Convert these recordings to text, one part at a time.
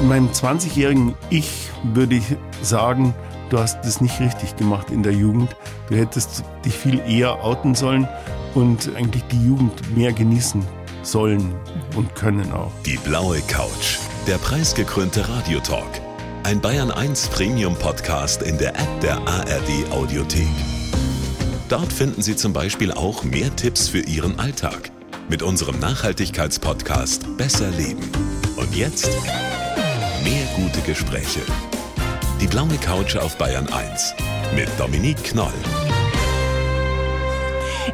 Meinem 20-jährigen Ich würde ich sagen, du hast das nicht richtig gemacht in der Jugend. Du hättest dich viel eher outen sollen und eigentlich die Jugend mehr genießen sollen und können auch. Die blaue Couch, der preisgekrönte Radiotalk. Ein Bayern 1 Premium Podcast in der App der ARD Audiothek. Dort finden Sie zum Beispiel auch mehr Tipps für Ihren Alltag mit unserem Nachhaltigkeitspodcast Besser Leben. Und jetzt mehr gute Gespräche. Die blaue Couch auf Bayern 1 mit Dominique Knoll.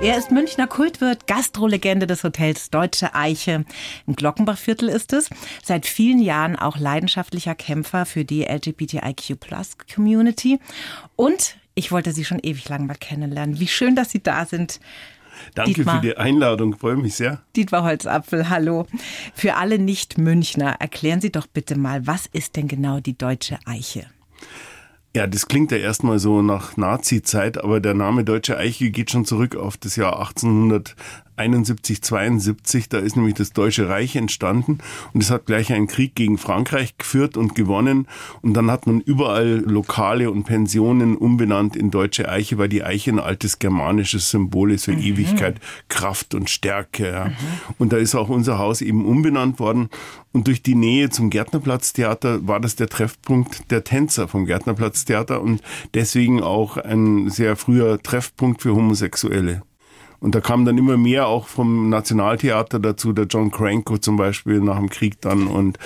Er ist Münchner Kultwirt, Gastrolegende des Hotels Deutsche Eiche. Im Glockenbachviertel ist es. Seit vielen Jahren auch leidenschaftlicher Kämpfer für die LGBTIQ-Plus-Community. Und ich wollte Sie schon ewig lang mal kennenlernen. Wie schön, dass Sie da sind. Danke Dietmar. für die Einladung, freue mich sehr. Dietmar Holzapfel, hallo. Für alle Nicht-Münchner, erklären Sie doch bitte mal, was ist denn genau die Deutsche Eiche? Ja, das klingt ja erstmal so nach Nazi-Zeit, aber der Name Deutsche Eiche geht schon zurück auf das Jahr 1800 71, 72, da ist nämlich das Deutsche Reich entstanden und es hat gleich einen Krieg gegen Frankreich geführt und gewonnen und dann hat man überall Lokale und Pensionen umbenannt in Deutsche Eiche, weil die Eiche ein altes germanisches Symbol ist für mhm. Ewigkeit, Kraft und Stärke. Ja. Mhm. Und da ist auch unser Haus eben umbenannt worden und durch die Nähe zum Gärtnerplatztheater war das der Treffpunkt der Tänzer vom Gärtnerplatztheater und deswegen auch ein sehr früher Treffpunkt für Homosexuelle. Und da kam dann immer mehr auch vom Nationaltheater dazu, der John Cranko zum Beispiel nach dem Krieg dann und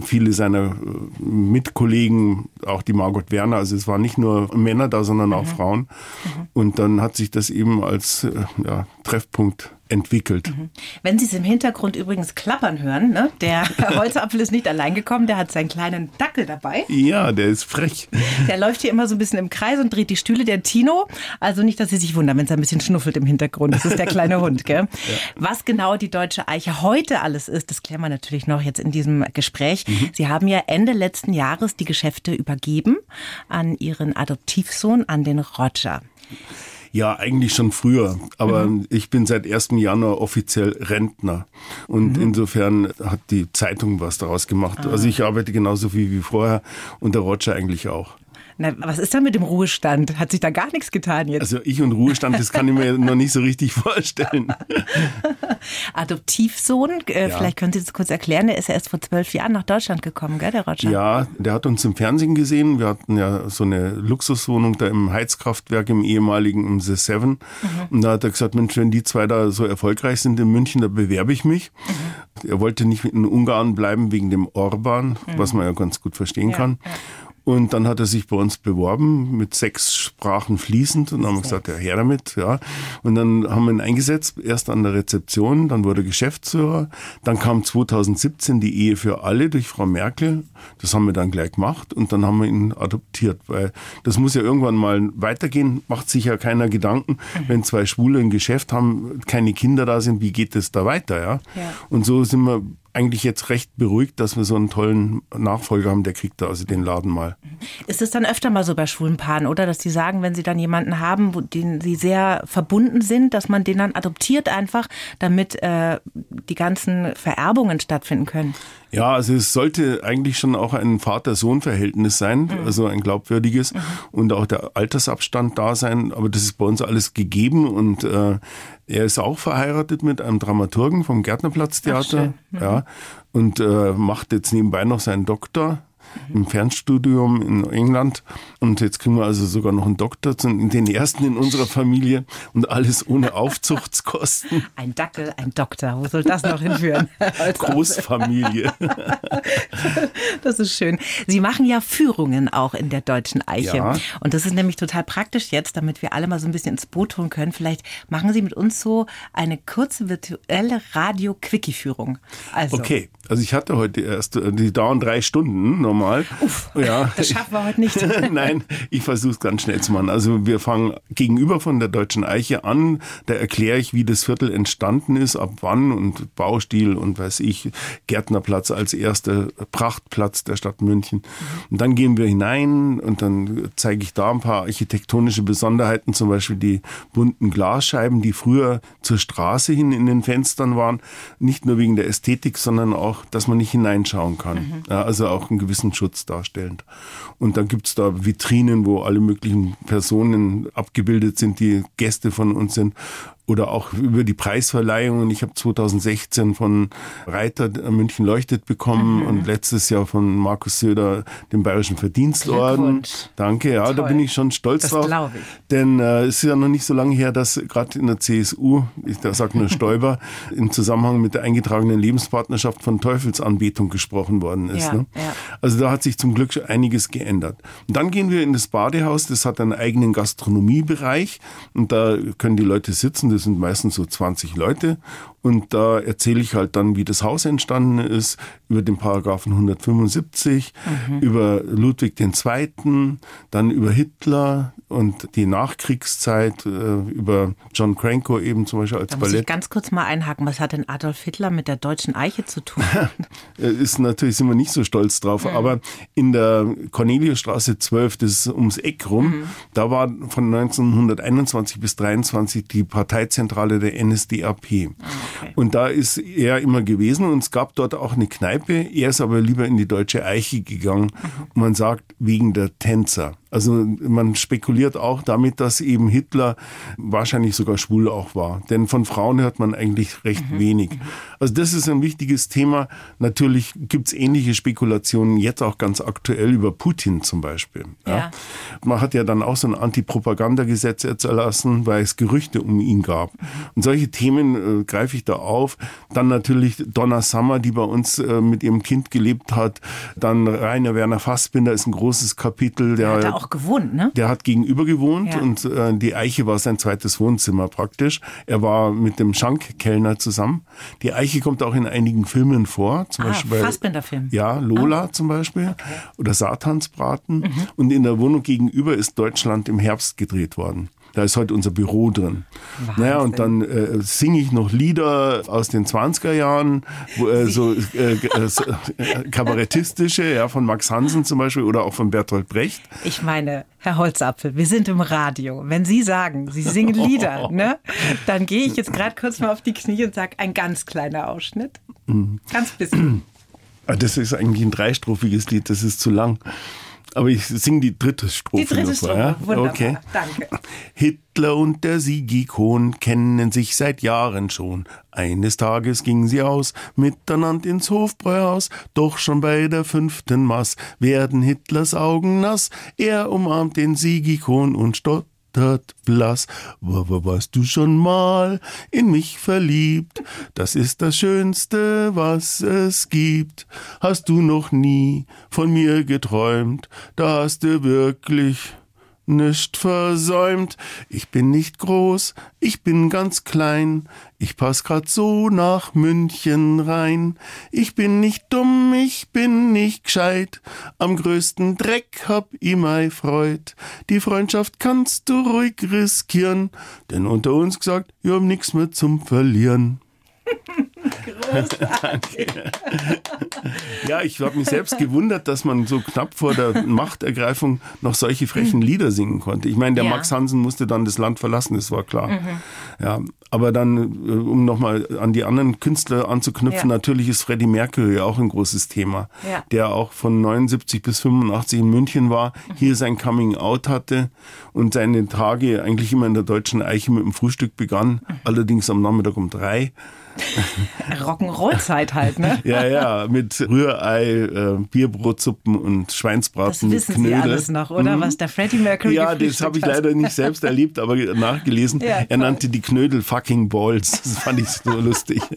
viele seiner äh, Mitkollegen, auch die Margot Werner. Also es waren nicht nur Männer da, sondern auch mhm. Frauen. Mhm. Und dann hat sich das eben als äh, ja, Treffpunkt entwickelt. Mhm. Wenn Sie es im Hintergrund übrigens klappern hören, ne? der Holzapfel ist nicht allein gekommen, der hat seinen kleinen Dackel dabei. Ja, der ist frech. Der läuft hier immer so ein bisschen im Kreis und dreht die Stühle, der Tino. Also nicht, dass Sie sich wundern, wenn es ein bisschen schnuffelt im Hintergrund. Das ist der kleine Hund. Gell? Ja. Was genau die Deutsche Eiche heute alles ist, das klären wir natürlich noch jetzt in diesem Gespräch. Mhm. Sie haben ja Ende letzten Jahres die Geschäfte übergeben an Ihren Adoptivsohn, an den Roger. Ja, eigentlich schon früher. Aber mhm. ich bin seit 1. Januar offiziell Rentner. Und mhm. insofern hat die Zeitung was daraus gemacht. Ah. Also ich arbeite genauso viel wie vorher und der Roger eigentlich auch. Na, was ist da mit dem Ruhestand? Hat sich da gar nichts getan jetzt? Also ich und Ruhestand, das kann ich mir noch nicht so richtig vorstellen. Adoptivsohn, äh, ja. vielleicht können Sie das kurz erklären, der ist ja erst vor zwölf Jahren nach Deutschland gekommen, gell, der Roger? Ja, der hat uns im Fernsehen gesehen. Wir hatten ja so eine Luxuswohnung da im Heizkraftwerk im ehemaligen im The Seven. Mhm. Und da hat er gesagt, Mensch, wenn die zwei da so erfolgreich sind in München, da bewerbe ich mich. Mhm. Er wollte nicht in Ungarn bleiben wegen dem Orban, mhm. was man ja ganz gut verstehen ja, kann. Ja. Und dann hat er sich bei uns beworben mit sechs Sprachen fließend und dann haben wir gesagt, ja, her damit, ja. Und dann haben wir ihn eingesetzt, erst an der Rezeption, dann wurde er Geschäftsführer. Dann kam 2017 die Ehe für alle durch Frau Merkel. Das haben wir dann gleich gemacht und dann haben wir ihn adoptiert, weil das muss ja irgendwann mal weitergehen, macht sich ja keiner Gedanken, wenn zwei Schwule ein Geschäft haben, keine Kinder da sind, wie geht es da weiter, ja? ja. Und so sind wir eigentlich jetzt recht beruhigt, dass wir so einen tollen Nachfolger haben, der kriegt da also den Laden mal. Ist es dann öfter mal so bei schwulen Paaren, oder? Dass die sagen, wenn sie dann jemanden haben, wo den sie sehr verbunden sind, dass man den dann adoptiert einfach, damit äh, die ganzen Vererbungen stattfinden können? Ja, also es sollte eigentlich schon auch ein Vater-Sohn-Verhältnis sein, mhm. also ein glaubwürdiges mhm. und auch der Altersabstand da sein. Aber das ist bei uns alles gegeben und äh, er ist auch verheiratet mit einem Dramaturgen vom Gärtnerplatztheater. Mhm. Ja, und äh, macht jetzt nebenbei noch seinen Doktor im Fernstudium in England. Und jetzt kriegen wir also sogar noch einen Doktor, den ersten in unserer Familie und alles ohne Aufzuchtskosten. Ein Dackel, ein Doktor, wo soll das noch hinführen? Großfamilie. Das ist schön. Sie machen ja Führungen auch in der Deutschen Eiche. Ja. Und das ist nämlich total praktisch jetzt, damit wir alle mal so ein bisschen ins Boot holen können. Vielleicht machen Sie mit uns so eine kurze virtuelle Radio-Quickie-Führung. Also. Okay, also ich hatte heute erst, die dauern drei Stunden normal. Uff, ja. das schaffen wir heute nicht. Nein, ich versuche es ganz schnell zu machen. Also wir fangen gegenüber von der Deutschen Eiche an. Da erkläre ich, wie das Viertel entstanden ist, ab wann und Baustil und weiß ich, Gärtnerplatz als erster Prachtplatz der Stadt München. Und dann gehen wir hinein und dann zeige ich da ein paar architektonische Besonderheiten, zum Beispiel die bunten Glasscheiben, die früher zur Straße hin in den Fenstern waren. Nicht nur wegen der Ästhetik, sondern auch dass man nicht hineinschauen kann. Mhm. Ja, also auch einen gewissen Schutz darstellend. Und dann gibt's da Vitrinen, wo alle möglichen Personen abgebildet sind, die Gäste von uns sind oder auch über die Preisverleihungen. Ich habe 2016 von Reiter München leuchtet bekommen mhm. und letztes Jahr von Markus Söder den Bayerischen Verdienstorden. Danke, ja, Toll. da bin ich schon stolz das drauf. Ich. Denn äh, es ist ja noch nicht so lange her, dass gerade in der CSU, ich sage nur Stoiber, im Zusammenhang mit der eingetragenen Lebenspartnerschaft von Teufelsanbetung gesprochen worden ist. Ja, ne? ja. Also da hat sich zum Glück einiges geändert. Und dann gehen wir in das Badehaus, das hat einen eigenen Gastronomiebereich und da können die Leute sitzen das sind meistens so 20 Leute und da erzähle ich halt dann, wie das Haus entstanden ist, über den Paragraphen 175, mhm. über Ludwig II., dann über Hitler und die Nachkriegszeit, äh, über John Cranko eben zum Beispiel als da Ballett. Muss ich ganz kurz mal einhaken, was hat denn Adolf Hitler mit der deutschen Eiche zu tun? ist natürlich, sind wir nicht so stolz drauf, mhm. aber in der Corneliusstraße 12, das ist ums Eck rum, mhm. da war von 1921 bis 23 die Parteizentrale der NSDAP. Okay. Und da ist er immer gewesen und es gab dort auch eine Kneipe. Er ist aber lieber in die Deutsche Eiche gegangen. Mhm. Und man sagt, wegen der Tänzer. Also man spekuliert auch damit, dass eben Hitler wahrscheinlich sogar schwul auch war. Denn von Frauen hört man eigentlich recht mhm. wenig. Also das ist ein wichtiges Thema. Natürlich gibt's ähnliche Spekulationen jetzt auch ganz aktuell über Putin zum Beispiel. Ja. ja. Man hat ja dann auch so ein Antipropagandagesetz jetzt erlassen, weil es Gerüchte um ihn gab. Mhm. Und solche Themen äh, greife ich da auf. Dann natürlich Donna Summer, die bei uns äh, mit ihrem Kind gelebt hat. Dann Rainer Werner Fassbinder ist ein großes Kapitel. Der auch gewohnt, ne? Der hat gegenüber gewohnt ja. und äh, die Eiche war sein zweites Wohnzimmer praktisch. Er war mit dem Schankkellner zusammen. Die Eiche kommt auch in einigen Filmen vor, zum ah, Beispiel Fassbinder-Film. Ja, Lola ah. zum Beispiel okay. oder Satansbraten. Mhm. Und in der Wohnung gegenüber ist Deutschland im Herbst gedreht worden. Da ist heute unser Büro drin. Wahnsinn. Naja, und dann äh, singe ich noch Lieder aus den 20er Jahren, wo, äh, so äh, äh, kabarettistische, ja, von Max Hansen zum Beispiel oder auch von Bertolt Brecht. Ich meine, Herr Holzapfel, wir sind im Radio. Wenn Sie sagen, Sie singen Lieder, ne, dann gehe ich jetzt gerade kurz mal auf die Knie und sage, ein ganz kleiner Ausschnitt. Mhm. Ganz bisschen. Ah, das ist eigentlich ein dreistrophiges Lied, das ist zu lang. Aber ich singe die dritte Strophe. Die dritte Strophe, ja? wunderbar. Okay. Danke. Hitler und der Sigikon kennen sich seit Jahren schon. Eines Tages gingen sie aus, miteinander ins Hofbräuhaus, doch schon bei der fünften Maß werden Hitlers Augen nass. Er umarmt den Sigikon und stott zittert blass. Warst du schon mal in mich verliebt? Das ist das Schönste, was es gibt. Hast du noch nie von mir geträumt? Da hast du wirklich nicht versäumt. Ich bin nicht groß, ich bin ganz klein. Ich pass grad so nach München rein. Ich bin nicht dumm, ich bin nicht gescheit. Am größten Dreck hab ich mei Freud. Die Freundschaft kannst du ruhig riskieren, denn unter uns gesagt, wir haben nix mehr zum Verlieren. Großartig. ja, ich habe mich selbst gewundert, dass man so knapp vor der Machtergreifung noch solche frechen mhm. Lieder singen konnte. Ich meine, der ja. Max Hansen musste dann das Land verlassen, das war klar. Mhm. Ja, aber dann, äh, um nochmal an die anderen Künstler anzuknüpfen, ja. natürlich ist Freddie Mercury auch ein großes Thema, ja. der auch von 79 bis 85 in München war, mhm. hier sein Coming Out hatte und seine Tage eigentlich immer in der deutschen Eiche mit dem Frühstück begann, mhm. allerdings am Nachmittag um drei. Rock'n'Roll-Zeit halt, ne? ja, ja, mit Rührei, äh, Bierbrotsuppen und Schweinsbraten das wissen Knödel. Sie alles noch, oder? Mhm. Was der Freddie Mercury Ja, das habe ich leider nicht selbst erlebt, aber nachgelesen. Ja, er nannte die Knödel fucking Balls. Das fand ich so lustig.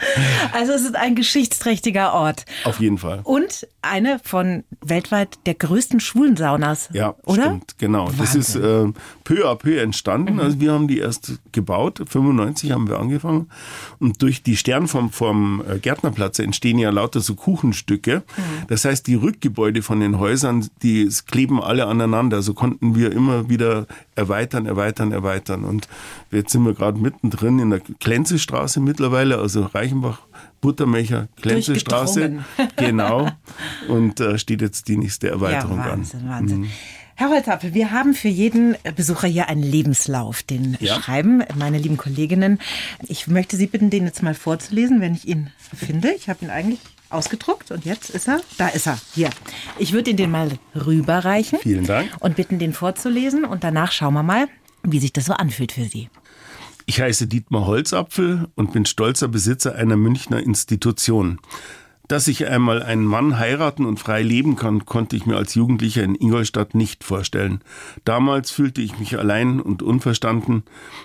Also es ist ein geschichtsträchtiger Ort. Auf jeden Fall. Und eine von weltweit der größten schwulen Saunas. Ja, oder? Stimmt, genau. Wahnsinn. Das ist äh, peu à peu entstanden. Mhm. Also wir haben die erst gebaut. 95 haben wir angefangen. Und durch die Sternform vom äh, Gärtnerplatz entstehen ja lauter so Kuchenstücke. Mhm. Das heißt, die Rückgebäude von den Häusern, die kleben alle aneinander. So konnten wir immer wieder erweitern, erweitern, erweitern. Und jetzt sind wir gerade mittendrin in der Klenzestraße mittlerweile, also Reichenbach, Buttermecher, Klenzestraße. genau. Und äh, steht jetzt die nächste Erweiterung ja, Wahnsinn, an. Wahnsinn. Mhm. Herr Holzapfel, wir haben für jeden Besucher hier einen Lebenslauf, den ja. schreiben meine lieben Kolleginnen. Ich möchte Sie bitten, den jetzt mal vorzulesen, wenn ich ihn finde. Ich habe ihn eigentlich ausgedruckt und jetzt ist er, da ist er, hier. Ich würde Ihnen den mal rüberreichen. Vielen Dank. Und bitten, den vorzulesen und danach schauen wir mal, wie sich das so anfühlt für Sie. Ich heiße Dietmar Holzapfel und bin stolzer Besitzer einer Münchner Institution. Dass ich einmal einen Mann heiraten und frei leben kann, konnte ich mir als Jugendlicher in Ingolstadt nicht vorstellen. Damals fühlte ich mich allein und unverstanden.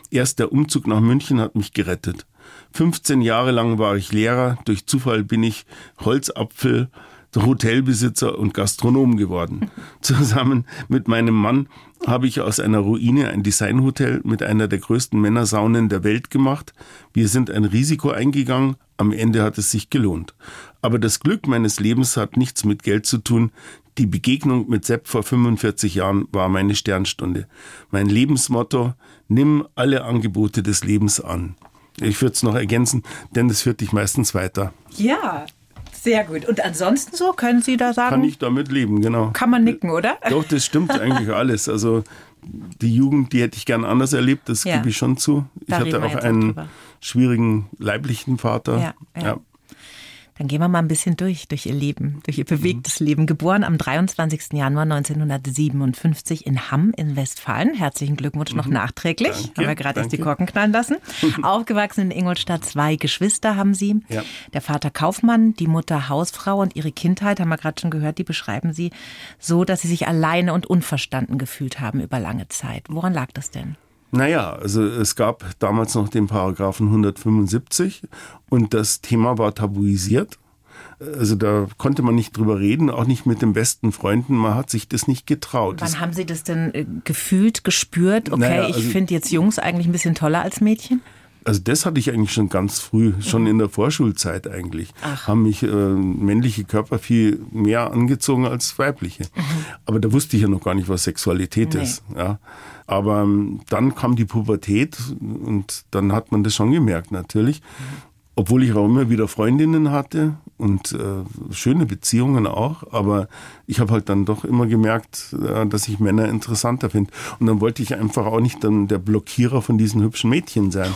Erst der Umzug nach München hat mich gerettet. 15 Jahre lang war ich Lehrer. Durch Zufall bin ich Holzapfel, Hotelbesitzer und Gastronom geworden. Zusammen mit meinem Mann habe ich aus einer Ruine ein Designhotel mit einer der größten Männersaunen der Welt gemacht. Wir sind ein Risiko eingegangen, am Ende hat es sich gelohnt. Aber das Glück meines Lebens hat nichts mit Geld zu tun. Die Begegnung mit Sepp vor 45 Jahren war meine Sternstunde. Mein Lebensmotto, nimm alle Angebote des Lebens an. Ich würde es noch ergänzen, denn es führt dich meistens weiter. Ja, sehr gut. Und ansonsten so, können Sie da sagen? Kann ich damit leben, genau. Kann man nicken, oder? Doch, das stimmt eigentlich alles. Also die Jugend, die hätte ich gern anders erlebt, das ja. gebe ich schon zu. Ich da hatte auch einen schwierigen leiblichen Vater. Ja, ja. Dann gehen wir mal ein bisschen durch, durch ihr Leben, durch ihr bewegtes mhm. Leben. Geboren am 23. Januar 1957 in Hamm in Westfalen. Herzlichen Glückwunsch noch mhm. nachträglich. Danke, haben wir gerade erst die Korken knallen lassen. Aufgewachsen in Ingolstadt. Zwei Geschwister haben sie. Ja. Der Vater Kaufmann, die Mutter Hausfrau und ihre Kindheit, haben wir gerade schon gehört, die beschreiben sie so, dass sie sich alleine und unverstanden gefühlt haben über lange Zeit. Woran lag das denn? Naja, also es gab damals noch den Paragraphen 175 und das Thema war tabuisiert. Also da konnte man nicht drüber reden, auch nicht mit den besten Freunden. Man hat sich das nicht getraut. Wann das haben Sie das denn äh, gefühlt, gespürt? Okay, naja, also, ich finde jetzt Jungs eigentlich ein bisschen toller als Mädchen? Also das hatte ich eigentlich schon ganz früh, schon in der Vorschulzeit eigentlich. Ach. Haben mich äh, männliche Körper viel mehr angezogen als weibliche. Mhm. Aber da wusste ich ja noch gar nicht, was Sexualität nee. ist. Ja. Aber ähm, dann kam die Pubertät und dann hat man das schon gemerkt natürlich. Obwohl ich auch immer wieder Freundinnen hatte und äh, schöne Beziehungen auch, aber ich habe halt dann doch immer gemerkt, äh, dass ich Männer interessanter finde. Und dann wollte ich einfach auch nicht dann der Blockierer von diesen hübschen Mädchen sein.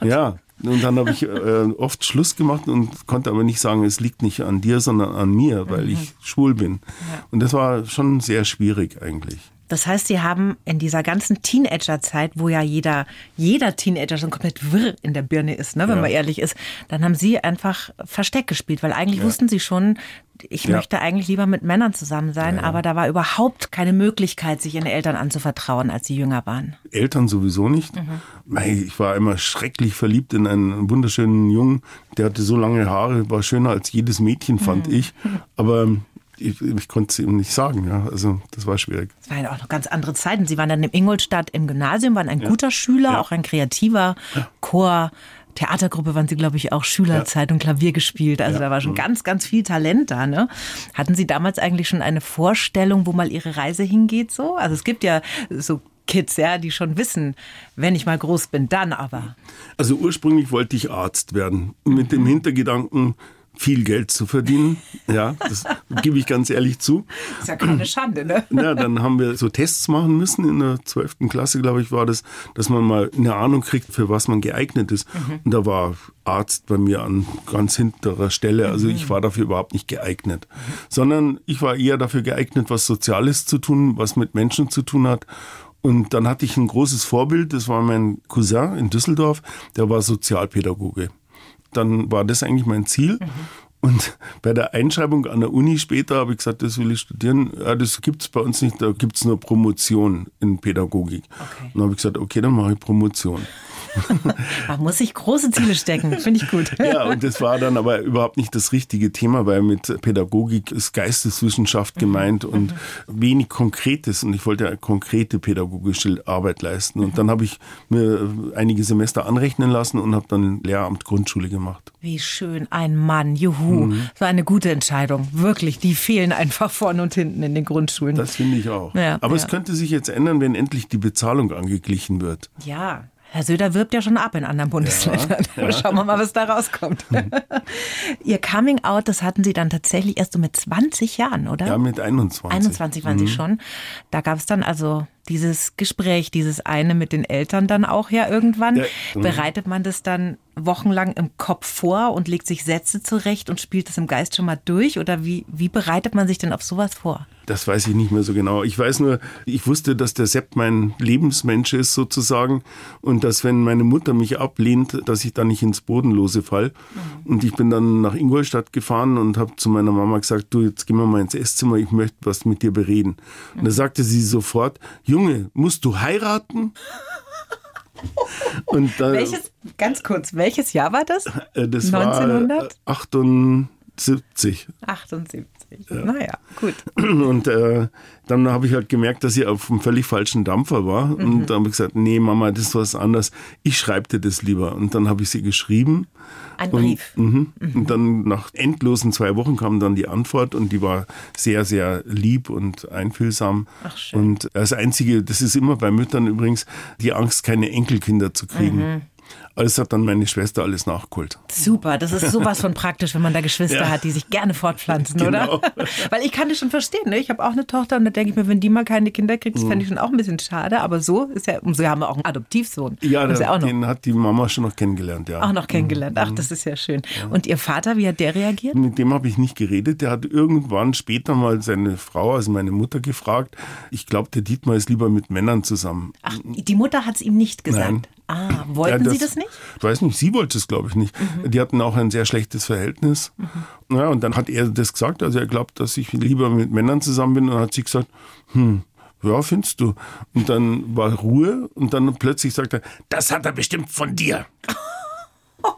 Oh ja, und dann habe ich äh, oft Schluss gemacht und konnte aber nicht sagen, es liegt nicht an dir, sondern an mir, weil mhm. ich schwul bin. Ja. Und das war schon sehr schwierig eigentlich. Das heißt, Sie haben in dieser ganzen Teenagerzeit, wo ja jeder, jeder Teenager schon komplett wirr in der Birne ist, ne, wenn ja. man ehrlich ist, dann haben Sie einfach Versteck gespielt, weil eigentlich ja. wussten Sie schon, ich ja. möchte eigentlich lieber mit Männern zusammen sein, aber da war überhaupt keine Möglichkeit, sich Ihren Eltern anzuvertrauen, als Sie jünger waren. Eltern sowieso nicht. Mhm. Ich war immer schrecklich verliebt in einen wunderschönen Jungen, der hatte so lange Haare, war schöner als jedes Mädchen, fand mhm. ich. Aber ich, ich konnte es ihm nicht sagen. Ja. Also das war schwierig. Es waren ja auch noch ganz andere Zeiten. Sie waren dann in Ingolstadt im Gymnasium, waren ein ja. guter Schüler, ja. auch ein kreativer Chor. Theatergruppe waren Sie, glaube ich, auch Schülerzeit und Klavier gespielt. Also da war schon ganz, ganz viel Talent da. Ne? Hatten Sie damals eigentlich schon eine Vorstellung, wo mal Ihre Reise hingeht? So? Also es gibt ja so Kids, ja, die schon wissen, wenn ich mal groß bin, dann aber. Also ursprünglich wollte ich Arzt werden. Mit dem Hintergedanken, viel Geld zu verdienen. Ja, das gebe ich ganz ehrlich zu. Ist ja keine Schande, ne? Ja, dann haben wir so Tests machen müssen in der 12. Klasse, glaube ich, war das, dass man mal eine Ahnung kriegt, für was man geeignet ist. Mhm. Und da war Arzt bei mir an ganz hinterer Stelle. Also mhm. ich war dafür überhaupt nicht geeignet. Mhm. Sondern ich war eher dafür geeignet, was Soziales zu tun, was mit Menschen zu tun hat. Und dann hatte ich ein großes Vorbild, das war mein Cousin in Düsseldorf, der war Sozialpädagoge dann war das eigentlich mein Ziel. Mhm. Und bei der Einschreibung an der Uni später habe ich gesagt, das will ich studieren. Ja, das gibt es bei uns nicht, da gibt es nur Promotion in Pädagogik. Okay. dann habe ich gesagt, okay, dann mache ich Promotion. Man muss sich große Ziele stecken, finde ich gut. ja, und das war dann aber überhaupt nicht das richtige Thema, weil mit Pädagogik ist Geisteswissenschaft mhm. gemeint mhm. und wenig Konkretes. Und ich wollte eine konkrete pädagogische Arbeit leisten. Und mhm. dann habe ich mir einige Semester anrechnen lassen und habe dann Lehramt Grundschule gemacht. Wie schön, ein Mann, juhu. Mhm. So eine gute Entscheidung. Wirklich, die fehlen einfach vorne und hinten in den Grundschulen. Das finde ich auch. Ja, aber ja. es könnte sich jetzt ändern, wenn endlich die Bezahlung angeglichen wird. Ja, Herr Söder wirbt ja schon ab in anderen Bundesländern. Ja. Schauen wir mal, was da rauskommt. Ihr Coming Out, das hatten Sie dann tatsächlich erst so mit 20 Jahren, oder? Ja, mit 21. 21 waren mhm. Sie schon. Da gab es dann also dieses Gespräch, dieses eine mit den Eltern dann auch ja irgendwann. Ja. Mhm. Bereitet man das dann wochenlang im Kopf vor und legt sich Sätze zurecht und spielt das im Geist schon mal durch? Oder wie, wie bereitet man sich denn auf sowas vor? Das weiß ich nicht mehr so genau. Ich weiß nur, ich wusste, dass der Sepp mein Lebensmensch ist sozusagen und dass wenn meine Mutter mich ablehnt, dass ich da nicht ins Bodenlose fall. Mhm. Und ich bin dann nach Ingolstadt gefahren und habe zu meiner Mama gesagt, du, jetzt gehen wir mal ins Esszimmer, ich möchte was mit dir bereden. Und da sagte sie sofort, Junge, musst du heiraten? Und, äh, welches, ganz kurz, welches Jahr war das? Äh, das 1900? war 78. 78. Ja. Naja, gut. Und äh, dann habe ich halt gemerkt, dass ich auf einem völlig falschen Dampfer war. Mhm. Und dann habe ich gesagt, nee, Mama, das ist was anderes. Ich schreibe dir das lieber. Und dann habe ich sie geschrieben. Ein Brief. Und, mhm. Mhm. und dann nach endlosen zwei Wochen kam dann die Antwort und die war sehr, sehr lieb und einfühlsam. Ach, schön. Und das Einzige, das ist immer bei Müttern übrigens, die Angst, keine Enkelkinder zu kriegen. Mhm. Alles hat dann meine Schwester alles nachgeholt. Super, das ist sowas von praktisch, wenn man da Geschwister ja. hat, die sich gerne fortpflanzen, genau. oder? Weil ich kann das schon verstehen. Ne? Ich habe auch eine Tochter und da denke ich mir, wenn die mal keine Kinder kriegt, das fände ich schon auch ein bisschen schade. Aber so ist ja, so haben wir auch einen Adoptivsohn. Ja, der, ja den hat die Mama schon noch kennengelernt, ja. Auch noch kennengelernt. Ach, mhm. das ist ja schön. Ja. Und Ihr Vater, wie hat der reagiert? Mit dem habe ich nicht geredet. Der hat irgendwann später mal seine Frau, also meine Mutter, gefragt. Ich glaube, der Dietmar ist lieber mit Männern zusammen. Ach, die Mutter hat es ihm nicht gesagt. Nein. Ah, wollten ja, das, Sie das nicht? Ich weiß nicht, sie wollte es, glaube ich, nicht. Mhm. Die hatten auch ein sehr schlechtes Verhältnis. Mhm. Ja, und dann hat er das gesagt, also er glaubt, dass ich lieber mit Männern zusammen bin. Und dann hat sie gesagt, hm, ja, findest du. Und dann war Ruhe und dann plötzlich sagt er, das hat er bestimmt von dir. oh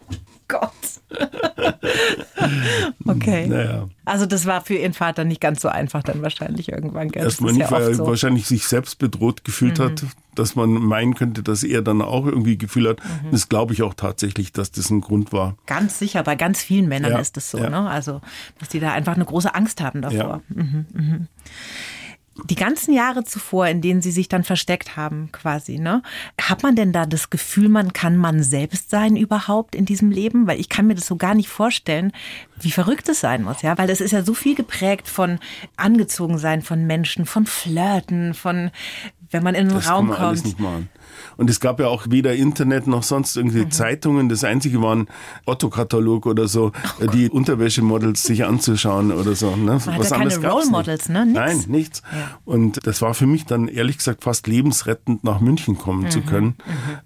Gott. okay. Naja. Also das war für Ihren Vater nicht ganz so einfach dann wahrscheinlich irgendwann. Gell? Erstmal nicht, ja weil er so. wahrscheinlich sich selbst bedroht gefühlt mhm. hat, dass man meinen könnte, dass er dann auch irgendwie Gefühl hat. Mhm. Das glaube ich auch tatsächlich, dass das ein Grund war. Ganz sicher, bei ganz vielen Männern ja. ist es so. Ja. Ne? Also, dass die da einfach eine große Angst haben davor. Mhm, mhm die ganzen Jahre zuvor, in denen Sie sich dann versteckt haben, quasi, ne? Hat man denn da das Gefühl, man kann man selbst sein überhaupt in diesem Leben? Weil ich kann mir das so gar nicht vorstellen, wie verrückt es sein muss, ja? Weil das ist ja so viel geprägt von angezogen sein von Menschen, von Flirten, von wenn man in einen das Raum kann man kommt. Alles nicht machen. Und es gab ja auch weder Internet noch sonst irgendwie mhm. Zeitungen. Das einzige waren Otto-Katalog oder so, oh die Unterwäschemodels sich anzuschauen oder so. Ne? Man Was keine Role Models, ne? Nichts. Nein, nichts. Ja. Und das war für mich dann ehrlich gesagt fast lebensrettend, nach München kommen mhm. zu können. Mhm.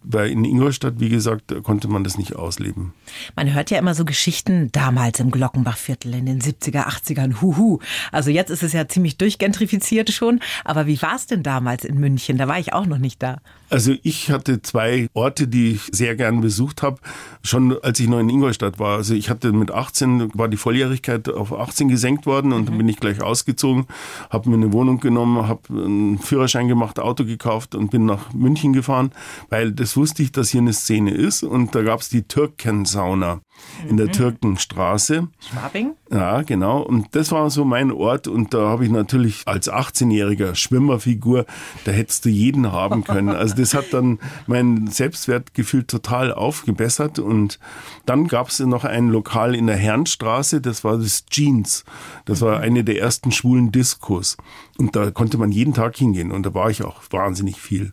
Weil in Ingolstadt, wie gesagt, konnte man das nicht ausleben. Man hört ja immer so Geschichten damals im Glockenbachviertel in den 70er, 80ern. Huhu. Also jetzt ist es ja ziemlich durchgentrifiziert schon. Aber wie war es denn damals in München? Da war ich auch noch nicht da. Also ich hatte zwei Orte, die ich sehr gern besucht habe, schon als ich noch in Ingolstadt war. Also ich hatte mit 18, war die Volljährigkeit auf 18 gesenkt worden und mhm. dann bin ich gleich ausgezogen, habe mir eine Wohnung genommen, habe einen Führerschein gemacht, Auto gekauft und bin nach München gefahren, weil das wusste ich, dass hier eine Szene ist und da gab es die Türkensauna in der mhm. Türkenstraße. Schwabing? Ja, genau. Und das war so mein Ort. Und da habe ich natürlich als 18-jähriger Schwimmerfigur, da hättest du jeden haben können. Also das hat dann mein Selbstwertgefühl total aufgebessert. Und dann gab es noch ein Lokal in der Herrenstraße, das war das Jeans. Das war eine der ersten schwulen Diskos. Und da konnte man jeden Tag hingehen. Und da war ich auch wahnsinnig viel.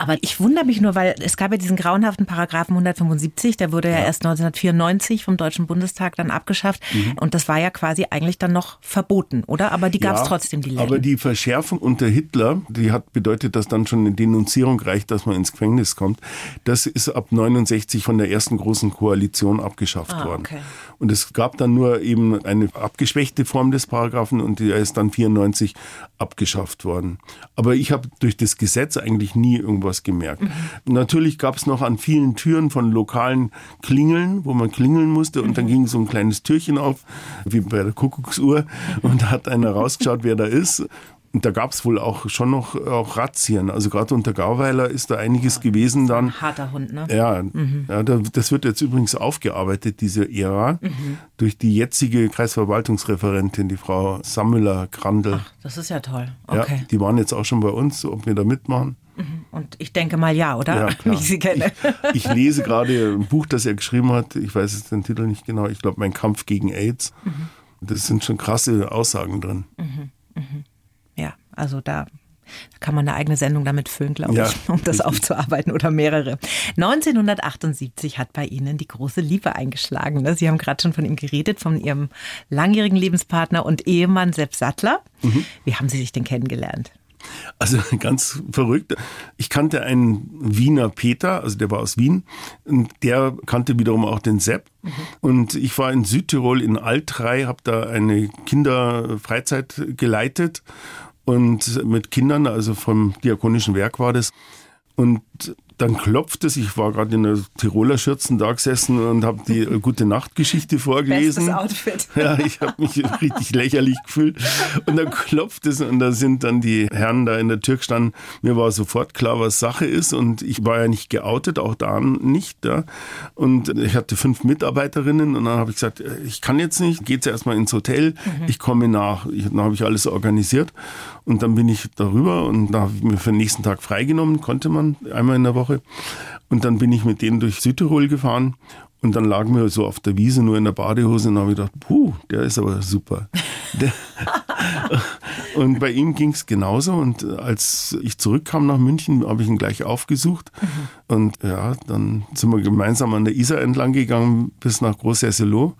Aber ich wundere mich nur, weil es gab ja diesen grauenhaften Paragraphen 175, der wurde ja, ja erst 1994 vom Deutschen Bundestag dann abgeschafft. Mhm. Und das war ja quasi eigentlich dann noch verboten, oder? Aber die gab es ja, trotzdem, die Läden. Aber die Verschärfung unter Hitler, die hat bedeutet, dass dann schon eine Denunzierung reicht, dass man ins Gefängnis kommt. Das ist ab 69 von der ersten großen Koalition abgeschafft ah, worden. Okay. Und es gab dann nur eben eine abgeschwächte Form des Paragraphen und der ist dann 94 abgeschafft worden. Aber ich habe durch das Gesetz eigentlich nie irgendwas gemerkt. Mhm. Natürlich gab es noch an vielen Türen von lokalen Klingeln, wo man klingeln musste und dann mhm. ging so ein kleines Türchen auf, wie bei der Kuckucksuhr und da hat einer rausgeschaut, wer da ist Und da gab es wohl auch schon noch auch Razzien. Also gerade unter Gauweiler ist da einiges ja, gewesen dann. Ein harter Hund, ne? Ja, mhm. ja das wird jetzt übrigens aufgearbeitet, diese Ära, mhm. durch die jetzige Kreisverwaltungsreferentin, die Frau Sammler Grandl. Ach, das ist ja toll. Okay. Ja, die waren jetzt auch schon bei uns, ob wir da mitmachen. Mhm. Und ich denke mal ja, oder? Ja, Wie ich sie kenne. Ich, ich, lese gerade ein Buch, das er geschrieben hat. Ich weiß jetzt den Titel nicht genau. Ich glaube, Mein Kampf gegen AIDS. Mhm. Das sind schon krasse Aussagen drin. Mhm. Mhm. Also da kann man eine eigene Sendung damit füllen, glaube ja, ich, um das aufzuarbeiten oder mehrere. 1978 hat bei Ihnen die große Liebe eingeschlagen. Ne? Sie haben gerade schon von ihm geredet, von Ihrem langjährigen Lebenspartner und Ehemann Sepp Sattler. Mhm. Wie haben Sie sich denn kennengelernt? Also ganz verrückt. Ich kannte einen Wiener Peter, also der war aus Wien, und der kannte wiederum auch den Sepp. Mhm. Und ich war in Südtirol in Altrei, habe da eine Kinderfreizeit geleitet und mit Kindern, also vom Diakonischen Werk war das. Und dann klopft es. Ich war gerade in der Tiroler Schürzen da gesessen und habe die gute Nachtgeschichte vorgelesen. Bestes Outfit. Ja, ich habe mich richtig lächerlich gefühlt. Und dann klopft es und da sind dann die Herren da in der Tür gestanden. Mir war sofort klar, was Sache ist und ich war ja nicht geoutet, auch da nicht. Ja. Und ich hatte fünf Mitarbeiterinnen und dann habe ich gesagt, ich kann jetzt nicht, geht's erstmal ins Hotel, mhm. ich komme nach. Dann habe ich alles organisiert und dann bin ich darüber und da habe ich mir für den nächsten Tag freigenommen, konnte man einmal in der Woche. Und dann bin ich mit denen durch Südtirol gefahren und dann lagen wir so auf der Wiese nur in der Badehose und habe ich gedacht, puh, der ist aber super. und bei ihm ging es genauso. Und als ich zurückkam nach München, habe ich ihn gleich aufgesucht. Mhm. Und ja, dann sind wir gemeinsam an der Isar entlang gegangen bis nach Groß-Hesselow.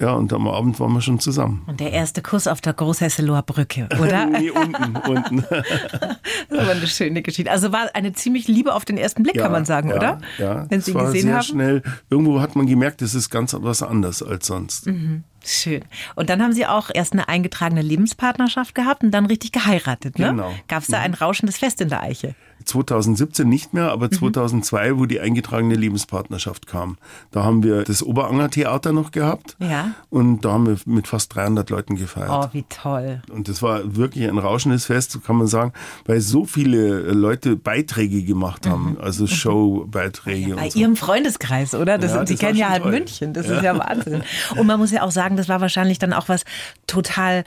Ja, und am Abend waren wir schon zusammen. Und der erste Kuss auf der Großhesseloher Brücke, oder? nee, unten, unten. das war eine schöne Geschichte. Also war eine ziemlich Liebe auf den ersten Blick, ja, kann man sagen, ja, oder? Ja, Wenn Sie ihn gesehen sehr haben. schnell. Irgendwo hat man gemerkt, es ist ganz was anderes als sonst. Mhm. Schön. Und dann haben Sie auch erst eine eingetragene Lebenspartnerschaft gehabt und dann richtig geheiratet, ne? Genau. Gab es da ein rauschendes Fest in der Eiche? 2017 nicht mehr, aber 2002, mhm. wo die eingetragene Lebenspartnerschaft kam. Da haben wir das Oberanger Theater noch gehabt. Ja. Und da haben wir mit fast 300 Leuten gefeiert. Oh, wie toll. Und das war wirklich ein rauschendes Fest, kann man sagen, weil so viele Leute Beiträge gemacht haben, mhm. also Showbeiträge. Ja, bei so. Ihrem Freundeskreis, oder? Das, ja, das Sie kennen ja halt toll. München, das ja. ist ja Wahnsinn. Und man muss ja auch sagen, das war wahrscheinlich dann auch was total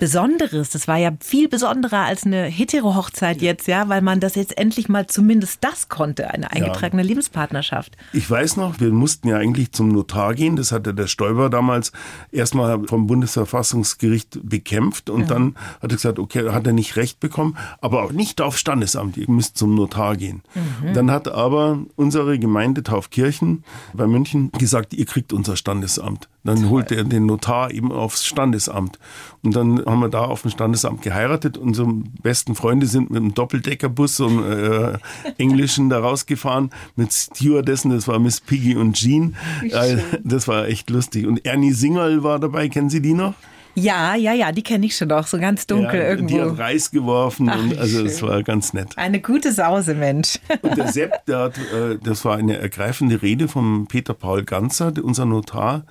Besonderes. Das war ja viel besonderer als eine hetero-Hochzeit jetzt, ja, weil man das jetzt endlich mal zumindest das konnte, eine eingetragene ja. Lebenspartnerschaft. Ich weiß noch, wir mussten ja eigentlich zum Notar gehen. Das hatte der Stoiber damals erstmal vom Bundesverfassungsgericht bekämpft und mhm. dann hat er gesagt, okay, hat er nicht recht bekommen, aber auch nicht auf Standesamt. Ihr müsst zum Notar gehen. Mhm. Dann hat aber unsere Gemeinde Taufkirchen bei München gesagt, ihr kriegt unser Standesamt. Dann Toll. holt er den Notar eben aufs Standesamt. Und dann haben wir da auf dem Standesamt geheiratet. Unsere besten Freunde sind mit einem Doppeldeckerbus, so einem äh, englischen, da rausgefahren mit Stewardessen. Das war Miss Piggy und Jean. Äh, das war echt lustig. Und Ernie Singerl war dabei. Kennen Sie die noch? Ja, ja, ja, die kenne ich schon noch, so ganz dunkel ja, irgendwo. Die hat Reis geworfen Ach, und also es war ganz nett. Eine gute Sause, Mensch. Und der Sepp, der hat, äh, das war eine ergreifende Rede von Peter Paul Ganzer, unser Notar.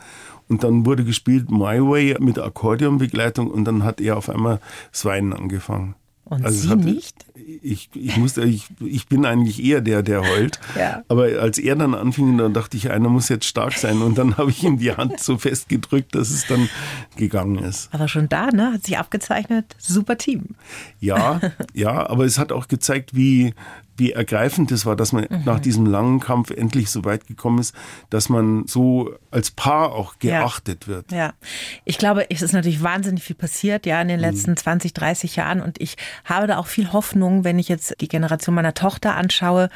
Und dann wurde gespielt My Way mit Akkordeonbegleitung und dann hat er auf einmal das Weinen angefangen. Und also Sie hat, nicht? Ich, ich, musste, ich, ich bin eigentlich eher der, der heult. ja. Aber als er dann anfing, dann dachte ich, einer muss jetzt stark sein. Und dann habe ich ihm die Hand so fest gedrückt, dass es dann gegangen ist. Aber schon da, ne? Hat sich abgezeichnet, super Team. Ja, ja, aber es hat auch gezeigt, wie, wie ergreifend es war, dass man mhm. nach diesem langen Kampf endlich so weit gekommen ist, dass man so als Paar auch geachtet ja. wird. Ja, ich glaube, es ist natürlich wahnsinnig viel passiert, ja, in den mhm. letzten mhm. 20, 30 Jahren und ich habe da auch viel Hoffnung, wenn ich jetzt die Generation meiner Tochter anschaue,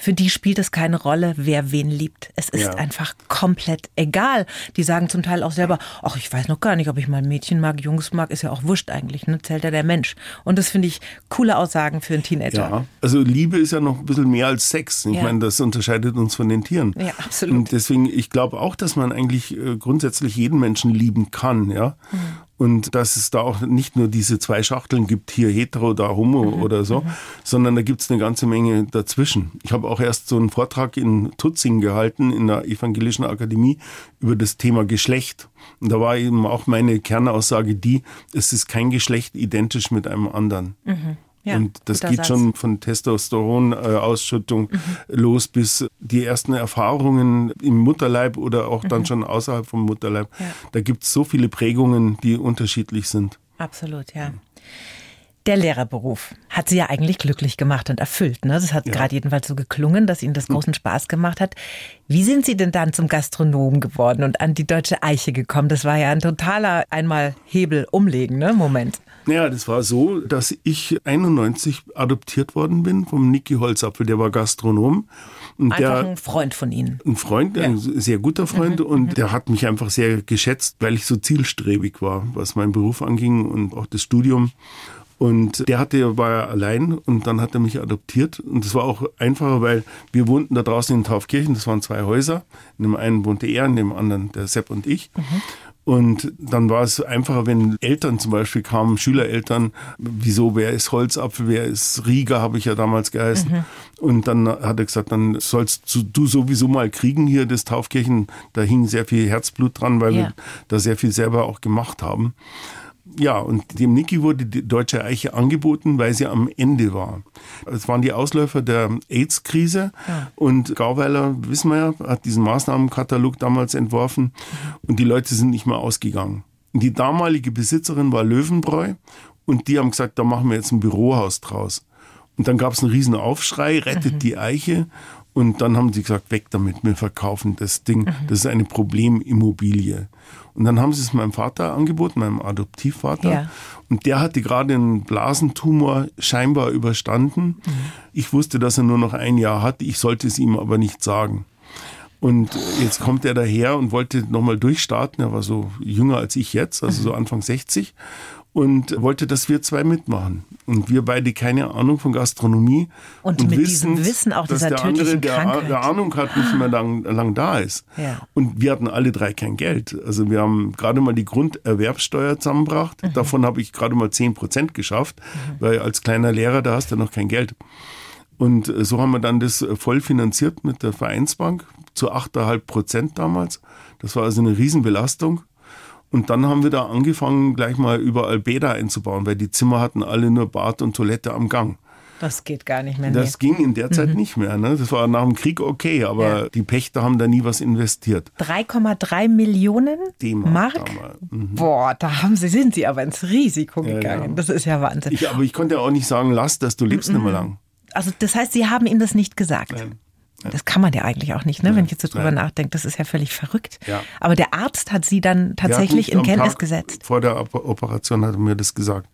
für die spielt es keine Rolle, wer wen liebt. Es ist ja. einfach komplett egal. Die sagen zum Teil auch selber, ach, ich weiß noch gar nicht, ob ich mal Mädchen mag, Jungs mag, ist ja auch wurscht eigentlich, ne? zählt ja der Mensch. Und das finde ich coole Aussagen für einen Teenager. Ja, also Liebe ist ja noch ein bisschen mehr als Sex. Ich ja. meine, das unterscheidet uns von den Tieren. Ja, absolut. Und deswegen, ich glaube auch, dass man eigentlich äh, grundsätzlich jeden Menschen lieben kann, ja. Mhm. Und dass es da auch nicht nur diese zwei Schachteln gibt, hier hetero, da homo mhm. oder so, mhm. sondern da gibt es eine ganze Menge dazwischen. Ich habe auch erst so einen Vortrag in Tutzing gehalten, in der Evangelischen Akademie, über das Thema Geschlecht. Und da war eben auch meine Kernaussage die, es ist kein Geschlecht identisch mit einem anderen. Mhm. Ja, und das geht Satz. schon von Testosteronausschüttung mhm. los bis die ersten Erfahrungen im Mutterleib oder auch dann mhm. schon außerhalb vom Mutterleib. Ja. Da gibt es so viele Prägungen, die unterschiedlich sind. Absolut, ja. Der Lehrerberuf hat Sie ja eigentlich glücklich gemacht und erfüllt. Ne? Das hat ja. gerade jedenfalls so geklungen, dass Ihnen das hm. großen Spaß gemacht hat. Wie sind Sie denn dann zum Gastronom geworden und an die Deutsche Eiche gekommen? Das war ja ein totaler einmal Hebel umlegen, ne? Moment. Naja, das war so, dass ich 91 adoptiert worden bin vom Niki Holzapfel, der war Gastronom. Und einfach der, ein Freund von Ihnen. Ein Freund, ja. ein sehr guter Freund mhm, und mhm. der hat mich einfach sehr geschätzt, weil ich so zielstrebig war, was meinen Beruf anging und auch das Studium. Und der hatte, war ja allein und dann hat er mich adoptiert. Und das war auch einfacher, weil wir wohnten da draußen in Taufkirchen, das waren zwei Häuser. In dem einen wohnte er, in dem anderen der Sepp und ich. Mhm. Und dann war es einfacher, wenn Eltern zum Beispiel kamen, Schülereltern, wieso, wer ist Holzapfel, wer ist Rieger, habe ich ja damals geheißen. Mhm. Und dann hat er gesagt, dann sollst du sowieso mal kriegen hier das Taufkirchen. Da hing sehr viel Herzblut dran, weil ja. wir da sehr viel selber auch gemacht haben. Ja, und dem Niki wurde die Deutsche Eiche angeboten, weil sie am Ende war. Es waren die Ausläufer der AIDS-Krise ja. und Gauweiler, wissen wir ja, hat diesen Maßnahmenkatalog damals entworfen und die Leute sind nicht mehr ausgegangen. Die damalige Besitzerin war Löwenbräu und die haben gesagt, da machen wir jetzt ein Bürohaus draus. Und dann gab es einen riesen Aufschrei, rettet mhm. die Eiche. Und dann haben sie gesagt, weg damit, wir verkaufen das Ding. Mhm. Das ist eine Problemimmobilie. Und dann haben sie es meinem Vater angeboten, meinem Adoptivvater. Ja. Und der hatte gerade einen Blasentumor scheinbar überstanden. Mhm. Ich wusste, dass er nur noch ein Jahr hat. Ich sollte es ihm aber nicht sagen. Und jetzt kommt er daher und wollte nochmal durchstarten. Er war so jünger als ich jetzt, also so Anfang 60 und wollte, dass wir zwei mitmachen. Und wir beide keine Ahnung von Gastronomie. Und, und mit wissen, diesem Wissen auch dass dieser der andere, der, der, Ahnung hat, nicht mehr lang, lang da ist. Ja. Und wir hatten alle drei kein Geld. Also wir haben gerade mal die Grunderwerbssteuer zusammengebracht. Mhm. Davon habe ich gerade mal 10 Prozent geschafft, mhm. weil als kleiner Lehrer, da hast du noch kein Geld. Und äh, so haben wir dann das äh, voll finanziert mit der Vereinsbank zu 8,5 Prozent damals. Das war also eine Riesenbelastung. Und dann haben wir da angefangen, gleich mal überall Bäder einzubauen, weil die Zimmer hatten alle nur Bad und Toilette am Gang. Das geht gar nicht mehr. Das nee. ging in der Zeit mhm. nicht mehr. Ne? Das war nach dem Krieg okay, aber ja. die Pächter haben da nie was investiert. 3,3 Millionen D-Mark? Mhm. Boah, da haben sie, sind sie aber ins Risiko gegangen. Ja, ja. Das ist ja Wahnsinn. Ich, aber ich konnte ja auch nicht sagen, lass das, du lebst mhm. nicht mehr lang. Also das heißt, Sie haben ihm das nicht gesagt? Nein. Das kann man ja eigentlich auch nicht, ne? wenn ich jetzt so drüber nachdenke. Das ist ja völlig verrückt. Ja. Aber der Arzt hat sie dann tatsächlich in Kenntnis Tag gesetzt. Vor der Operation hat er mir das gesagt.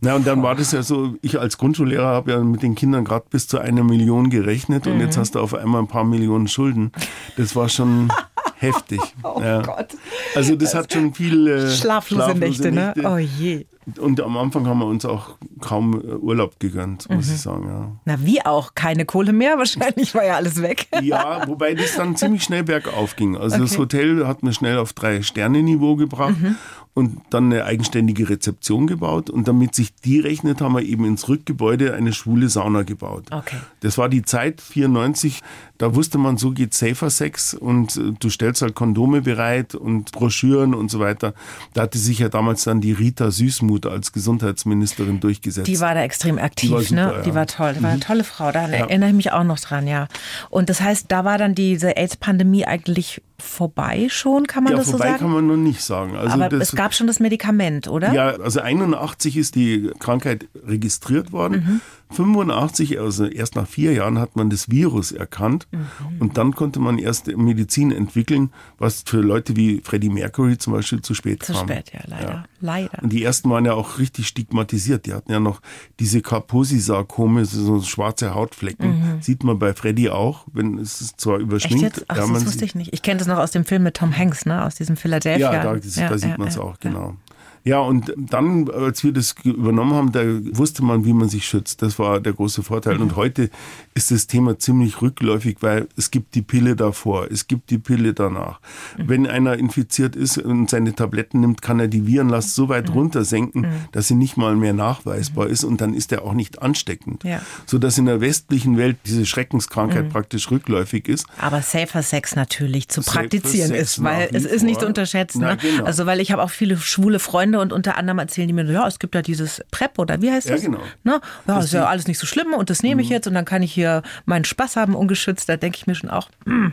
Na, und dann war das ja so, ich als Grundschullehrer habe ja mit den Kindern gerade bis zu einer Million gerechnet mhm. und jetzt mhm. hast du auf einmal ein paar Millionen Schulden. Das war schon heftig. Oh ja. Gott. Also das, das hat schon viel äh, schlaflose, schlaflose Nächte, Nächte, ne? Oh je. Und am Anfang haben wir uns auch kaum äh, Urlaub gegönnt, muss mhm. ich sagen. Ja. Na, wie auch? Keine Kohle mehr? Wahrscheinlich war ja alles weg. ja, wobei das dann ziemlich schnell bergauf ging. Also okay. das Hotel hat mir schnell auf drei Sterne Niveau gebracht. Mhm und dann eine eigenständige Rezeption gebaut. Und damit sich die rechnet, haben wir eben ins Rückgebäude eine schwule Sauna gebaut. Okay. Das war die Zeit 94. Da wusste man, so geht Safer Sex und äh, du stellst halt Kondome bereit und Broschüren und so weiter. Da hatte sich ja damals dann die Rita Süßmuth als Gesundheitsministerin durchgesetzt. Die war da extrem aktiv, die war, super, ne? Ja. Die war toll, die war eine mhm. tolle Frau. Da ja. erinnere ich mich auch noch dran, ja. Und das heißt, da war dann diese AIDS-Pandemie eigentlich vorbei schon, kann man ja, das so sagen? vorbei kann man noch nicht sagen. Also Aber es gab schon das Medikament, oder? Ja, also 81 ist die Krankheit registriert worden. Mhm. 85, also erst nach vier Jahren, hat man das Virus erkannt mhm. und dann konnte man erst Medizin entwickeln, was für Leute wie Freddie Mercury zum Beispiel zu spät zu kam. Zu spät, ja, leider. Ja. Leider. Und die ersten waren ja auch richtig stigmatisiert. Die hatten ja noch diese Kaposi-Sarkome, so schwarze Hautflecken. Mhm. Sieht man bei Freddie auch, wenn es zwar überschminkt. Ach, ja, das wusste ich nicht. Ich kenne das noch aus dem Film mit Tom Hanks, ne? aus diesem Philadelphia. Ja, da, das, ja, da sieht man es auch, genau. Ja, und dann, als wir das übernommen haben, da wusste man, wie man sich schützt. Das war der große Vorteil. Mhm. Und heute ist das Thema ziemlich rückläufig, weil es gibt die Pille davor, es gibt die Pille danach. Mhm. Wenn einer infiziert ist und seine Tabletten nimmt, kann er die Virenlast so weit mhm. runtersenken, mhm. dass sie nicht mal mehr nachweisbar mhm. ist und dann ist er auch nicht ansteckend. Ja. Sodass in der westlichen Welt diese Schreckenskrankheit mhm. praktisch rückläufig ist. Aber Safer Sex natürlich zu Safer praktizieren Sex ist, weil es ist nicht zu unterschätzen. Na, ne? genau. Also weil ich habe auch viele schwule Freunde und unter anderem erzählen die mir, ja, es gibt ja dieses PrEP oder wie heißt das? Ja, genau. Ne? Ja, das ist ja alles nicht so schlimm und das nehme ich jetzt und dann kann ich hier meinen Spaß haben ungeschützt. Da denke ich mir schon auch, mh, hm,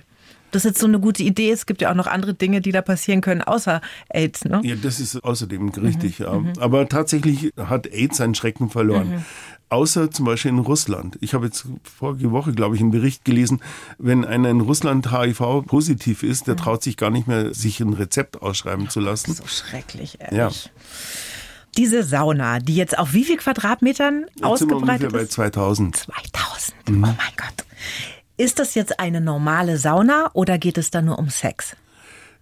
das ist jetzt so eine gute Idee. Es gibt ja auch noch andere Dinge, die da passieren können, außer AIDS. Ne? Ja, das ist außerdem richtig. Mhm, ja. Mhm. Aber tatsächlich hat AIDS seinen Schrecken verloren. Mhm. Außer zum Beispiel in Russland. Ich habe jetzt vorige Woche, glaube ich, einen Bericht gelesen, wenn einer in Russland HIV positiv ist, der mhm. traut sich gar nicht mehr, sich ein Rezept ausschreiben zu lassen. So schrecklich, ehrlich. Ja. Diese Sauna, die jetzt auf wie viel Quadratmetern jetzt ausgebreitet sind wir ist? bei 2000. 2000, mhm. oh mein Gott. Ist das jetzt eine normale Sauna oder geht es da nur um Sex?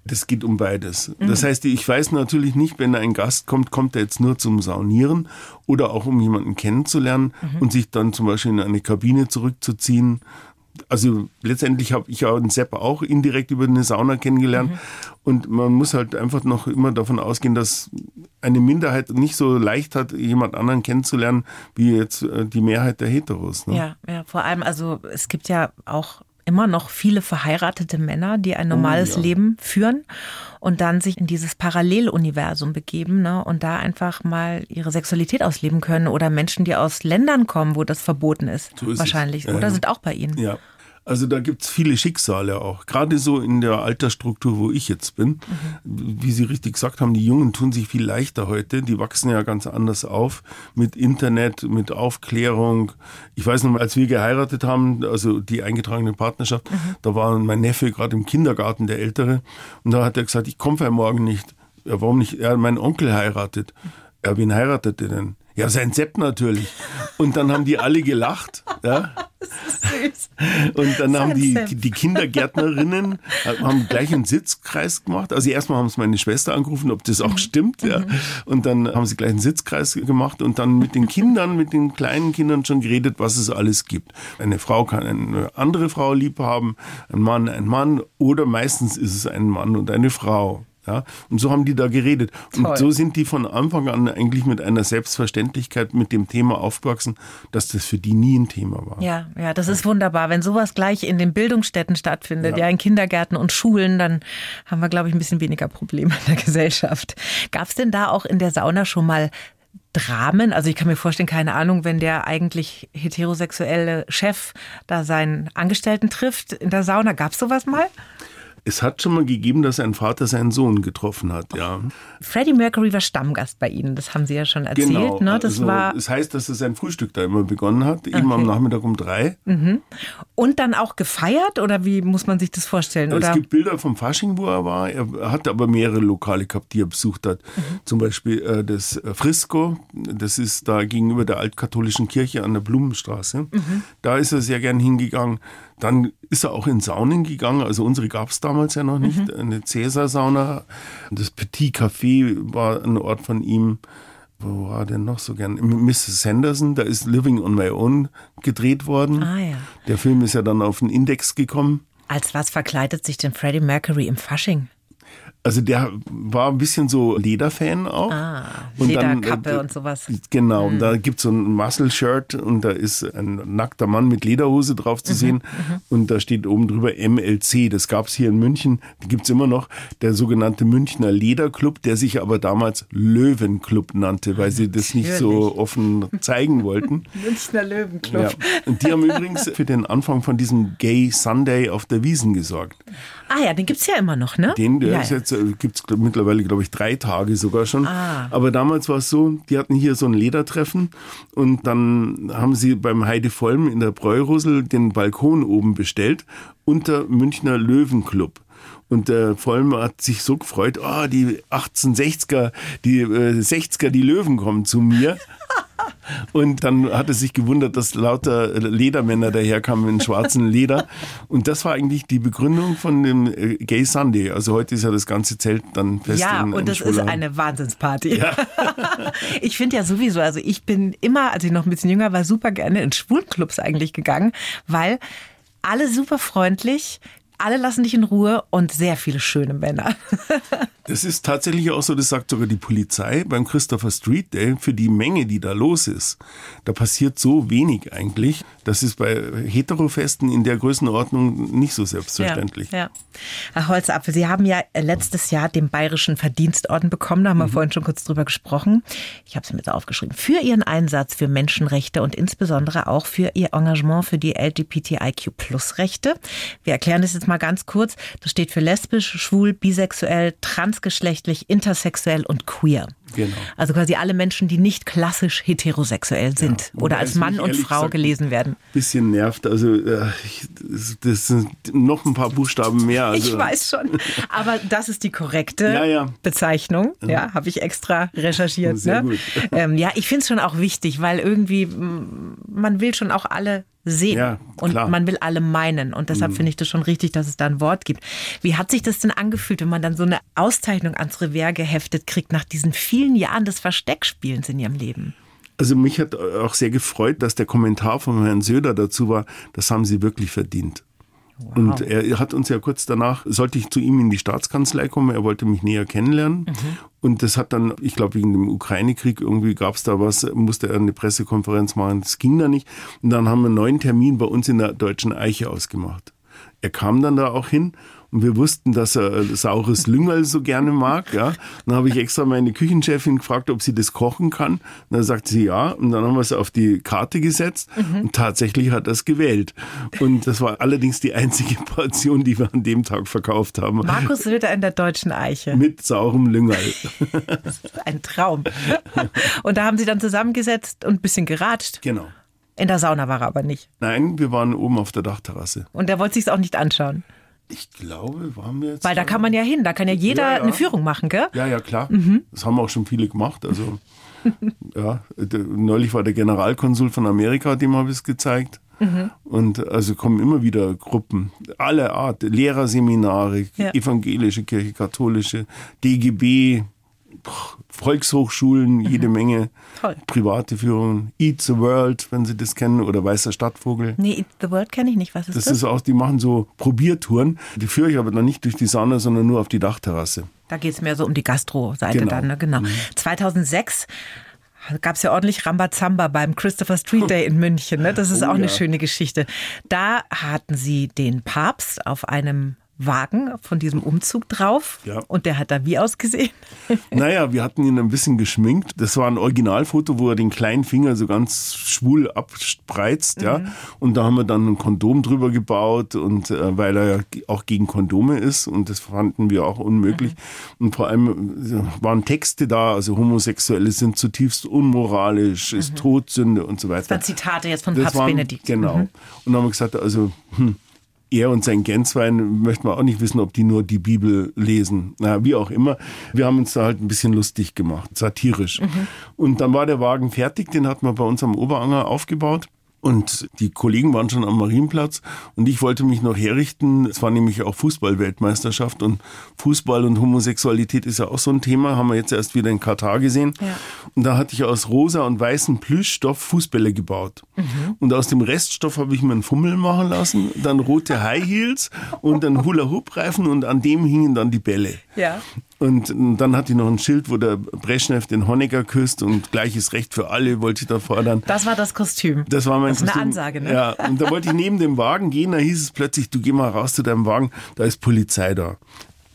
Das geht um beides. Mhm. Das heißt, ich weiß natürlich nicht, wenn ein Gast kommt, kommt er jetzt nur zum Saunieren oder auch um jemanden kennenzulernen mhm. und sich dann zum Beispiel in eine Kabine zurückzuziehen also letztendlich habe ich ja den Sepp auch indirekt über eine Sauna kennengelernt. Mhm. Und man muss halt einfach noch immer davon ausgehen, dass eine Minderheit nicht so leicht hat, jemand anderen kennenzulernen, wie jetzt äh, die Mehrheit der Heteros. Ne? Ja, ja, vor allem, also es gibt ja auch immer noch viele verheiratete Männer, die ein normales oh, ja. Leben führen und dann sich in dieses Paralleluniversum begeben ne, und da einfach mal ihre Sexualität ausleben können oder Menschen, die aus Ländern kommen, wo das verboten ist, so ist wahrscheinlich, es. oder ähm, sind auch bei Ihnen. Ja, also da gibt es viele Schicksale auch. Gerade so in der Altersstruktur, wo ich jetzt bin. Mhm. Wie Sie richtig gesagt haben, die Jungen tun sich viel leichter heute. Die wachsen ja ganz anders auf mit Internet, mit Aufklärung. Ich weiß noch als wir geheiratet haben, also die eingetragene Partnerschaft, mhm. da war mein Neffe gerade im Kindergarten, der Ältere. Und da hat er gesagt, ich komme morgen nicht. Ja, warum nicht? Er hat meinen Onkel heiratet. Ja, wen heiratet er denn? Ja, sein Sepp natürlich. Und dann haben die alle gelacht. Ja. Und dann haben die, die Kindergärtnerinnen haben gleich einen Sitzkreis gemacht. Also erstmal haben sie meine Schwester angerufen, ob das auch mhm. stimmt. Ja. Mhm. Und dann haben sie gleich einen Sitzkreis gemacht und dann mit den Kindern, mit den kleinen Kindern schon geredet, was es alles gibt. Eine Frau kann eine andere Frau lieb haben, ein Mann ein Mann oder meistens ist es ein Mann und eine Frau. Ja, und so haben die da geredet. Toll. Und so sind die von Anfang an eigentlich mit einer Selbstverständlichkeit mit dem Thema aufgewachsen, dass das für die nie ein Thema war. Ja, ja, das ist wunderbar. Wenn sowas gleich in den Bildungsstätten stattfindet, ja, ja in Kindergärten und Schulen, dann haben wir, glaube ich, ein bisschen weniger Probleme in der Gesellschaft. Gab es denn da auch in der Sauna schon mal Dramen. Also ich kann mir vorstellen, keine Ahnung, wenn der eigentlich heterosexuelle Chef da seinen Angestellten trifft in der Sauna. Gab es sowas mal? Es hat schon mal gegeben, dass ein Vater seinen Sohn getroffen hat, ja. Freddie Mercury war Stammgast bei Ihnen, das haben Sie ja schon erzählt. Genau. Ne? Das, also, war das heißt, dass er sein Frühstück da immer begonnen hat, okay. eben am Nachmittag um drei. Mhm. Und dann auch gefeiert oder wie muss man sich das vorstellen? Oder? Es gibt Bilder vom Fasching, wo er war. Er hat aber mehrere Lokale gehabt, die er besucht hat. Mhm. Zum Beispiel äh, das äh, Frisco, das ist da gegenüber der altkatholischen Kirche an der Blumenstraße. Mhm. Da ist er sehr gern hingegangen. Dann ist er auch in Saunen gegangen. Also unsere gab es damals ja noch nicht. Mhm. Eine Cäsar-Sauna. Das Petit Café war ein Ort von ihm. Wo war denn noch so gern? Mrs. Sanderson, da ist Living on My Own gedreht worden. Ah, ja. Der Film ist ja dann auf den Index gekommen. Als was verkleidet sich denn Freddie Mercury im Fasching? Also der war ein bisschen so Lederfan auch. Ah, und Lederkappe dann, äh, und sowas. Genau, mhm. und da gibt es so ein Muscle-Shirt und da ist ein nackter Mann mit Lederhose drauf zu mhm, sehen mhm. und da steht oben drüber MLC. Das gab es hier in München, die gibt es immer noch, der sogenannte Münchner Lederclub, der sich aber damals Löwenclub nannte, weil sie das nicht so offen zeigen wollten. Münchner Löwenclub. Ja. Und die haben übrigens für den Anfang von diesem Gay Sunday auf der Wiesen gesorgt. Ah ja, den gibt es ja immer noch, ne? Den, der ja, ist jetzt äh, gibt es mittlerweile, glaube ich, drei Tage sogar schon. Ah. Aber damals war es so, die hatten hier so ein Ledertreffen und dann haben sie beim Heide Vollm in der Bräurusel den Balkon oben bestellt unter Münchner Löwenclub. Und der Vollm hat sich so gefreut, oh, die 1860er, die äh, 60er, die Löwen kommen zu mir. Und dann hat er sich gewundert, dass lauter Ledermänner daherkamen in schwarzen Leder. Und das war eigentlich die Begründung von dem äh, Gay Sunday. Also heute ist ja das ganze Zelt dann fest. Ja, und das ist Schwulerheim. eine Wahnsinnsparty. Ja. ich finde ja sowieso, also ich bin immer, als ich noch ein bisschen jünger war, super gerne in Schwulenclubs eigentlich gegangen, weil alle super freundlich, alle lassen dich in Ruhe und sehr viele schöne Männer. Das ist tatsächlich auch so, das sagt sogar die Polizei beim Christopher Street Day, für die Menge, die da los ist. Da passiert so wenig eigentlich. Das ist bei Heterofesten in der Größenordnung nicht so selbstverständlich. Ja, ja. Herr Holzapfel, Sie haben ja letztes Jahr den Bayerischen Verdienstorden bekommen, da haben wir Mhm. vorhin schon kurz drüber gesprochen. Ich habe es mir jetzt aufgeschrieben. Für Ihren Einsatz für Menschenrechte und insbesondere auch für Ihr Engagement für die LGBTIQ-Plus-Rechte. Wir erklären das jetzt mal ganz kurz. Das steht für lesbisch, schwul, bisexuell, transgeschlechtlich, intersexuell und queer. Genau. Also quasi alle Menschen, die nicht klassisch heterosexuell sind wobei oder als Mann und Frau gelesen werden. Bisschen nervt. Also äh, das, sind noch ein paar Buchstaben mehr. Also, Ich weiß schon. Aber das ist die korrekte Ja, ja. Bezeichnung. Ja, habe ich extra recherchiert. Sehr ne? gut. Ähm, ja, ich finde es schon auch wichtig, weil irgendwie man will schon auch alle sehen Ja, und. Mhm. man will alle meinen. Und deshalb finde ich das schon richtig, dass es da ein Wort gibt. Wie hat sich das denn angefühlt, wenn man dann so eine Auszeichnung ans Revers geheftet kriegt nach diesen vielen Jahren des Versteckspielens in ihrem Leben? Also mich hat auch sehr gefreut, dass der Kommentar von Herrn Söder dazu war, das haben Sie wirklich verdient. Und er hat uns ja kurz danach, sollte ich zu ihm in die Staatskanzlei kommen, er wollte mich näher kennenlernen. Und das hat dann, ich glaube, wegen dem Ukraine-Krieg irgendwie gab es da was, musste er eine Pressekonferenz machen, das ging da nicht. Und dann haben wir einen neuen Termin bei uns in der Deutschen Eiche ausgemacht. Er kam dann da auch hin und wir wussten, dass er äh, saures Lüngerl so gerne mag. Ja. Dann habe ich extra meine Küchenchefin gefragt, ob sie das kochen kann. Und dann sagte sie ja. Und dann haben wir es auf die Karte gesetzt und tatsächlich hat er es gewählt. Und das war allerdings die einzige Portion, die wir an dem Tag verkauft haben. Markus Söder in der Deutschen Eiche. Mit saurem Lüngerl. Ein Traum. Und da haben sie dann zusammengesetzt und ein bisschen geratscht. Genau. In der Sauna war er aber nicht. Nein, wir waren oben auf der Dachterrasse. Und der wollte sich's auch nicht anschauen. Ich glaube, waren wir jetzt. Weil da kann man ja hin, da kann ja jeder Ja, ja. eine Führung machen, gell? Ja, ja, klar. Mhm. Das haben auch schon viele gemacht. Also, ja, neulich war der Generalkonsul von Amerika, dem habe ich es gezeigt. Mhm. Und also kommen immer wieder Gruppen aller Art, Lehrerseminare, Ja. evangelische Kirche, katholische, DGB, Volkshochschulen, jede Menge, Mhm. Toll. private Führungen, Eat the World, wenn Sie das kennen, oder Weißer Stadtvogel. Nee, Eat the World kenne ich nicht. Was ist Das das? ist auch, die machen so Probiertouren. Die führe ich aber dann nicht durch die Sauna, sondern nur auf die Dachterrasse. Da geht's mehr so um die Gastro-Seite Genau. dann, ne? Genau. 2006 gab's ja ordentlich Rambazamba beim Christopher Street Day in München. Ne? Das ist Oh, auch eine ja. schöne Geschichte. Da hatten sie den Papst auf einem Wagen von diesem Umzug drauf. Ja. Und der hat da wie ausgesehen? Naja, wir hatten ihn ein bisschen geschminkt. Das war ein Originalfoto, wo er den kleinen Finger so ganz schwul abspreizt, ja. Und da haben wir dann ein Kondom drüber gebaut und äh, weil er ja auch gegen Kondome ist und das fanden wir auch unmöglich. Und vor allem äh, waren Texte da, also Homosexuelle sind zutiefst unmoralisch, ist Todsünde und so weiter. Das waren Zitate jetzt von Das Papst waren- Benedikt. Genau. Und dann haben wir gesagt, also hm, er und sein Gänzwein möchten wir auch nicht wissen, ob die nur die Bibel lesen. Na, wie auch immer. Wir haben uns da halt ein bisschen lustig gemacht, satirisch. Und dann war der Wagen fertig, den hatten wir bei uns am Oberanger aufgebaut. Und die Kollegen waren schon am Marienplatz und ich wollte mich noch herrichten. Es war nämlich auch Fußball-Weltmeisterschaft und Fußball und Homosexualität ist ja auch so ein Thema, haben wir jetzt erst wieder in Katar gesehen. Ja. Und da hatte ich aus rosa und weißem Plüschstoff Fußbälle gebaut. Und aus dem Reststoff habe ich mir einen Fummel machen lassen, dann rote High Heels und einen Hula-Hoop-Reifen und an dem hingen dann die Bälle. Ja. Und dann hatte ich noch ein Schild, wo der Brezhnev den Honecker küsst und gleiches Recht für alle wollte ich da fordern. Das war das Kostüm. Das war mein Das ist eine Kostüm. Ansage, ne? Ja, und da wollte ich neben dem Wagen gehen, da hieß es plötzlich, du geh mal raus zu deinem Wagen, da ist Polizei da.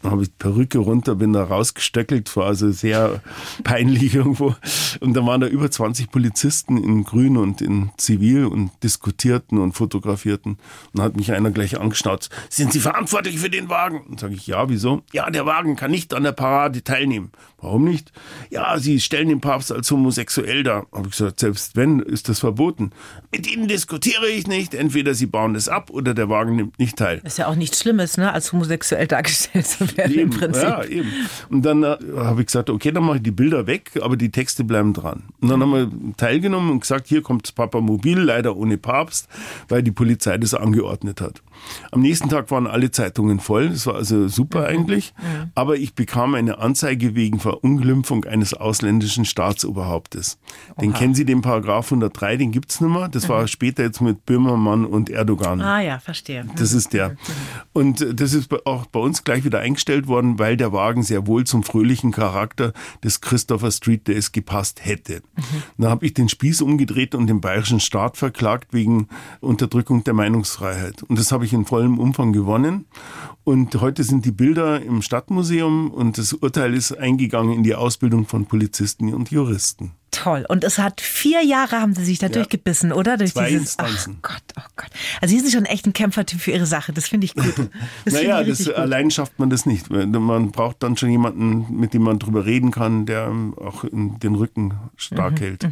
Dann habe ich die Perücke runter, bin da rausgestöckelt, war also sehr peinlich irgendwo. Und da waren da über 20 Polizisten in Grün und in Zivil und diskutierten und fotografierten. Und dann hat mich einer gleich angeschnauzt, sind Sie verantwortlich für den Wagen? Und sage ich, ja, wieso? Ja, der Wagen kann nicht an der Parade teilnehmen. Warum nicht? Ja, Sie stellen den Papst als homosexuell dar. Habe ich gesagt, selbst wenn, ist das verboten. Mit Ihnen diskutiere ich nicht. Entweder Sie bauen es ab oder der Wagen nimmt nicht teil. Ist ja auch nichts Schlimmes, ne, als homosexuell dargestellt zu werden. werden eben, im Prinzip. Ja, eben. Und dann äh, habe ich gesagt, okay, dann mache ich die Bilder weg, aber die Texte bleiben dran. Und dann haben wir teilgenommen und gesagt, hier kommt das Papa Mobil, leider ohne Papst, weil die Polizei das angeordnet hat. Am nächsten Tag waren alle Zeitungen voll, das war also super Mhm. eigentlich, aber ich bekam eine Anzeige wegen Verunglimpfung eines ausländischen Staatsoberhauptes. Den kennen Sie, den Paragraph 103, den gibt's nicht mehr. Das war später jetzt mit Böhmermann und Erdogan. Mhm. Ah ja, verstehe. Das ist der. Und äh, das ist auch bei uns gleich wieder eingestellt worden, weil der Wagen sehr wohl zum fröhlichen Charakter des Christopher Street Days gepasst hätte. Dann habe ich den Spieß umgedreht und den bayerischen Staat verklagt wegen Unterdrückung der Meinungsfreiheit. Und das habe ich in vollem Umfang gewonnen. Und heute sind die Bilder im Stadtmuseum und das Urteil ist eingegangen in die Ausbildung von Polizisten und Juristen. Toll. Und es hat vier Jahre haben Sie sich da durchgebissen, oder? Durch Zwei dieses, Instanzen. Ach Gott, oh Gott. Also Sie sind schon echt ein Kämpfertyp für Ihre Sache. Das finde ich gut. Das naja, ich das, gut. allein schafft man das nicht. Man braucht dann schon jemanden, mit dem man drüber reden kann, der auch den Rücken stark Mhm, hält.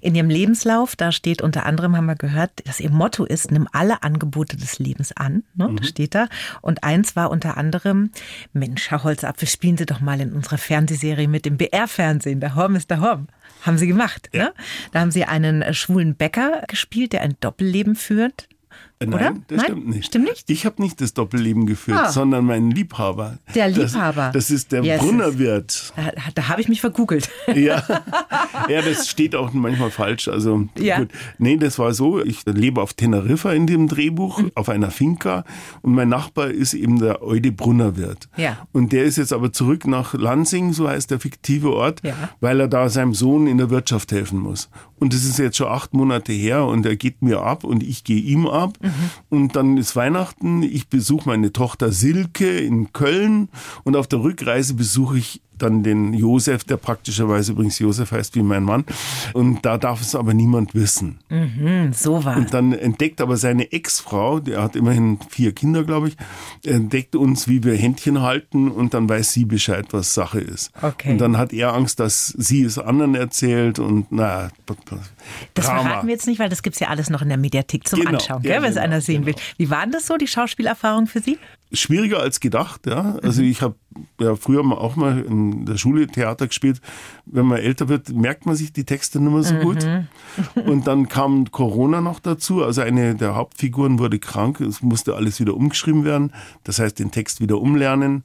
In Ihrem Lebenslauf, da steht unter anderem, haben wir gehört, dass Ihr Motto ist, nimm alle Angebote des Lebens an. Ne? Mhm. Das steht da. Und eins war unter anderem, Mensch, Herr Holzapfel, spielen Sie doch mal in unserer Fernsehserie mit dem BR-Fernsehen. Der Horm ist der Horm. Haben Sie gemacht. Ja. Ne? Da haben Sie einen äh, schwulen Bäcker gespielt, der ein Doppelleben führt. Äh, Nein, Oder? das Nein? stimmt nicht. Stimmt nicht? Ich habe nicht das Doppelleben geführt, Ah. sondern meinen Liebhaber. Der Liebhaber. Das, das ist der Yes. Brunnerwirt. Da, da habe ich mich vergoogelt. Ja. ja, das steht auch manchmal falsch. Also Ja. gut. Nee, das war so. Ich lebe auf Teneriffa in dem Drehbuch, Mhm. auf einer Finca. Und mein Nachbar ist eben der Eude Brunnerwirt. Ja. Und der ist jetzt aber zurück nach Lansing, so heißt der fiktive Ort, Ja. weil er da seinem Sohn in der Wirtschaft helfen muss. Und das ist jetzt schon acht Monate her und er geht mir ab und ich gehe ihm ab. Mhm. Und dann ist Weihnachten, ich besuche meine Tochter Silke in Köln. Und auf der Rückreise besuche ich dann den Josef, der praktischerweise übrigens Josef heißt wie mein Mann. Und da darf es aber niemand wissen. Hm, so war Und dann entdeckt aber seine Ex-Frau, der hat immerhin vier Kinder, glaube ich, entdeckt uns, wie wir Händchen halten und dann weiß sie Bescheid, was Sache ist. Okay. Und dann hat er Angst, dass sie es anderen erzählt und na, Das Drama. verraten wir jetzt nicht, weil das gibt's ja alles noch in der Mediathek zum Genau, Anschauen, ja, wenn es genau, einer sehen will. genau. Wie war denn das so, die Schauspielerfahrung für Sie? Schwieriger als gedacht. Ja. Mhm. Also ich habe ja früher mal auch mal in der Schule Theater gespielt. Wenn man älter wird, merkt man sich die Texte nicht mehr so gut. Mhm. Und dann kam Corona noch dazu. Also eine der Hauptfiguren wurde krank. Es musste alles wieder umgeschrieben werden. Das heißt, den Text wieder umlernen.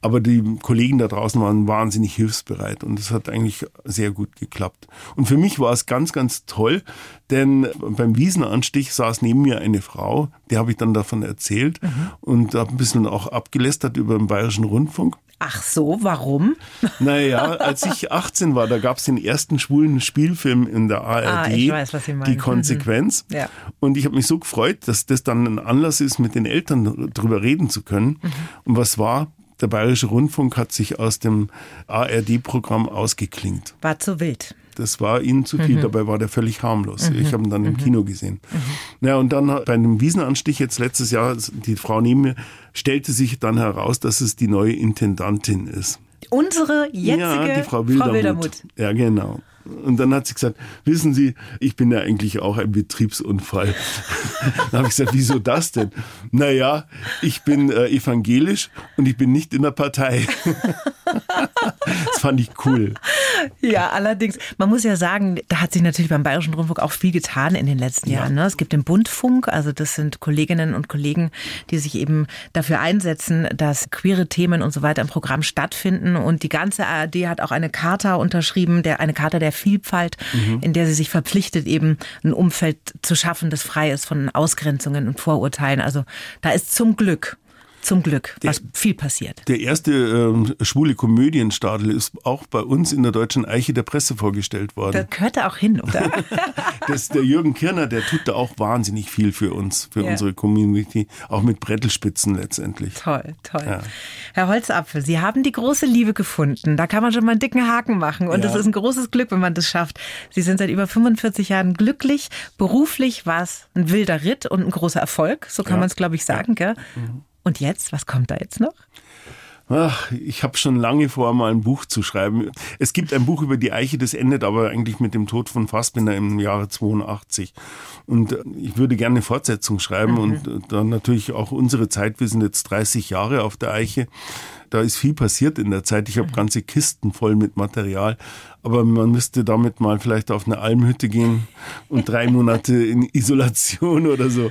Aber die Kollegen da draußen waren wahnsinnig hilfsbereit und es hat eigentlich sehr gut geklappt. Und für mich war es ganz, ganz toll, denn beim Wiesenanstich saß neben mir eine Frau, der habe ich dann davon erzählt und habe ein bisschen auch abgelästert über den Bayerischen Rundfunk. Ach so, warum? Naja, als ich 18 war, da gab es den ersten schwulen Spielfilm in der ARD, Ah, ich weiß, was Sie meinen. die Konsequenz. Mhm. Ja. Und ich habe mich so gefreut, dass das dann ein Anlass ist, mit den Eltern drüber reden zu können. Mhm. Und was war? Der Bayerische Rundfunk hat sich aus dem ARD-Programm ausgeklingt. War zu wild. Das war ihnen zu Mhm. viel, dabei war der völlig harmlos. Ich habe ihn dann im Kino gesehen. Ja, und dann bei einem Wiesenanstich jetzt letztes Jahr, die Frau neben mir, stellte sich dann heraus, dass es die neue Intendantin ist. Unsere jetzige ja, die Frau Wildermuth. Wildermuth. Ja, genau. Und dann hat sie gesagt, wissen Sie, ich bin ja eigentlich auch ein Betriebsunfall. dann habe ich gesagt, wieso das denn? Naja, ich bin äh, evangelisch und ich bin nicht in der Partei. das fand ich cool. Ja, allerdings. Man muss ja sagen, da hat sich natürlich beim Bayerischen Rundfunk auch viel getan in den letzten Jahren. Ne? Es gibt den Bundfunk, also das sind Kolleginnen und Kollegen, die sich eben dafür einsetzen, dass queere Themen und so weiter im Programm stattfinden. Und die ganze ARD hat auch eine Charta unterschrieben, der, eine Charta der Vielfalt, in der sie sich verpflichtet, eben ein Umfeld zu schaffen, das frei ist von Ausgrenzungen und Vorurteilen. Also da ist zum Glück, zum Glück, was viel passiert. Der erste ähm, schwule Komödienstadel ist auch bei uns in der Deutschen Eiche der Presse vorgestellt Da worden. gehört er auch hin, oder? Das der Jürgen Kirner, der tut da auch wahnsinnig viel für uns, für Ja. unsere Community, auch mit Brettelspitzen letztendlich. Toll, toll. Ja. Herr Holzapfel, Sie haben die große Liebe gefunden. Da kann man schon mal einen dicken Haken machen. Und Ja. es ist ein großes Glück, wenn man das schafft. Sie sind seit über 45 Jahren glücklich. Beruflich war es ein wilder Ritt und ein großer Erfolg. So kann man es, glaube ich, sagen. Gell? Und jetzt, was kommt da jetzt noch? Ach, ich habe schon lange vor, mal ein Buch zu schreiben. Es gibt ein Buch über die Eiche, das endet aber eigentlich mit dem Tod von Fassbinder im Jahre 82. Und äh, ich würde gerne eine Fortsetzung schreiben und äh, dann natürlich auch unsere Zeit. Wir sind jetzt 30 Jahre auf der Eiche. Da ist viel passiert in der Zeit. Ich habe ganze Kisten voll mit Material. Aber man müsste damit mal vielleicht auf eine Almhütte gehen und drei Monate in Isolation oder so.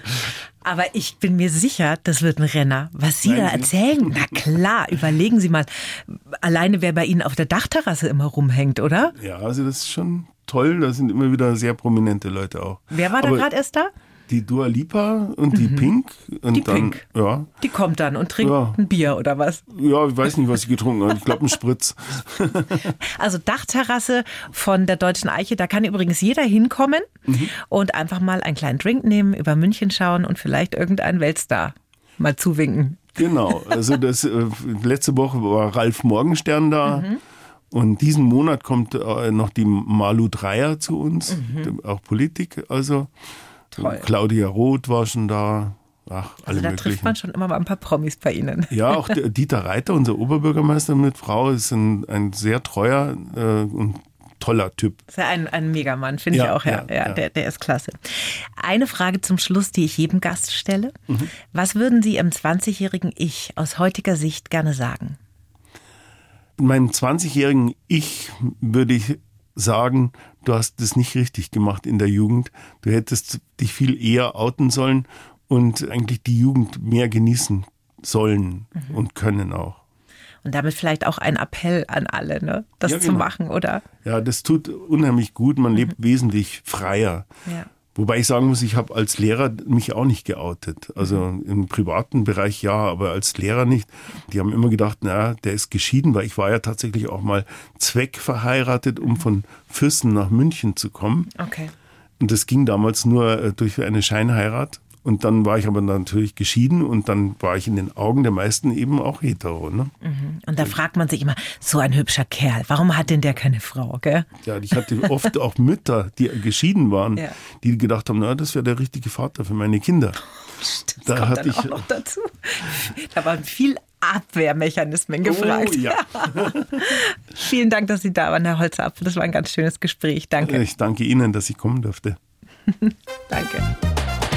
Aber ich bin mir sicher, das wird ein Renner. Was Sie Meinen da erzählen, na klar, überlegen Sie mal. Alleine wer bei Ihnen auf der Dachterrasse immer rumhängt, oder? Ja, also das ist schon toll. Da sind immer wieder sehr prominente Leute auch. Wer war da Aber gerade erst da? Die Dua Lipa und die Pink. Und Mhm. Die dann, Pink. Ja, Die kommt dann und trinkt Ja. ein Bier oder was? ja, ich weiß nicht, was sie getrunken hat. Ich glaube, ein Spritz. Also Dachterrasse von der Deutschen Eiche, da kann übrigens jeder hinkommen Mhm. und einfach mal einen kleinen Drink nehmen, über München schauen und vielleicht irgendeinen Weltstar mal zuwinken. Genau. Also das äh, letzte Woche war Ralf Morgenstern da. Und diesen Monat kommt äh, noch die Malu Dreyer zu uns, auch Politik. Also Toll. Claudia Roth war schon da. Ach, alle Also da trifft möglichen. man schon immer mal ein paar Promis bei Ihnen. Ja, auch Dieter Reiter, unser Oberbürgermeister mit Frau, ist ein, ein sehr treuer äh, und toller Typ. Ist ja ein, ein Megamann, finde ich Ja, auch. Ja, ja, ja. Der, der ist klasse. Eine Frage zum Schluss, die ich jedem Gast stelle. Mhm. Was würden Sie im 20-jährigen Ich aus heutiger Sicht gerne sagen? Meinem 20-jährigen Ich würde ich sagen, du hast das nicht richtig gemacht in der Jugend. Du hättest dich viel eher outen sollen und eigentlich die Jugend mehr genießen sollen Mhm. und können auch. Und damit vielleicht auch ein Appell an alle, ne? das Ja, zu genau. machen, oder? Ja, das tut unheimlich gut. Man lebt wesentlich freier. Ja. Wobei ich sagen muss, ich habe als Lehrer mich auch nicht geoutet. Also im privaten Bereich ja, aber als Lehrer nicht. Die haben immer gedacht, na, der ist geschieden, weil ich war ja tatsächlich auch mal zweckverheiratet, um von Füssen nach München zu kommen. Okay. Und das ging damals nur äh, durch eine Scheinheirat. Und dann war ich aber natürlich geschieden und dann war ich in den Augen der meisten eben auch hetero. Ne? Und da fragt man sich immer, so ein hübscher Kerl, warum hat denn der keine Frau, gell? Ja, ich hatte oft auch Mütter, die geschieden waren, Ja. die gedacht haben, na, das wäre der richtige Vater für meine Kinder. Das Da kommt dann ich- auch noch dazu. Da waren viel Abwehrmechanismen gefragt. Oh, ja. Vielen Dank, dass Sie da waren, Herr Holzapfel. Das war ein ganz schönes Gespräch. Danke. Ich danke Ihnen, dass ich kommen durfte. Danke.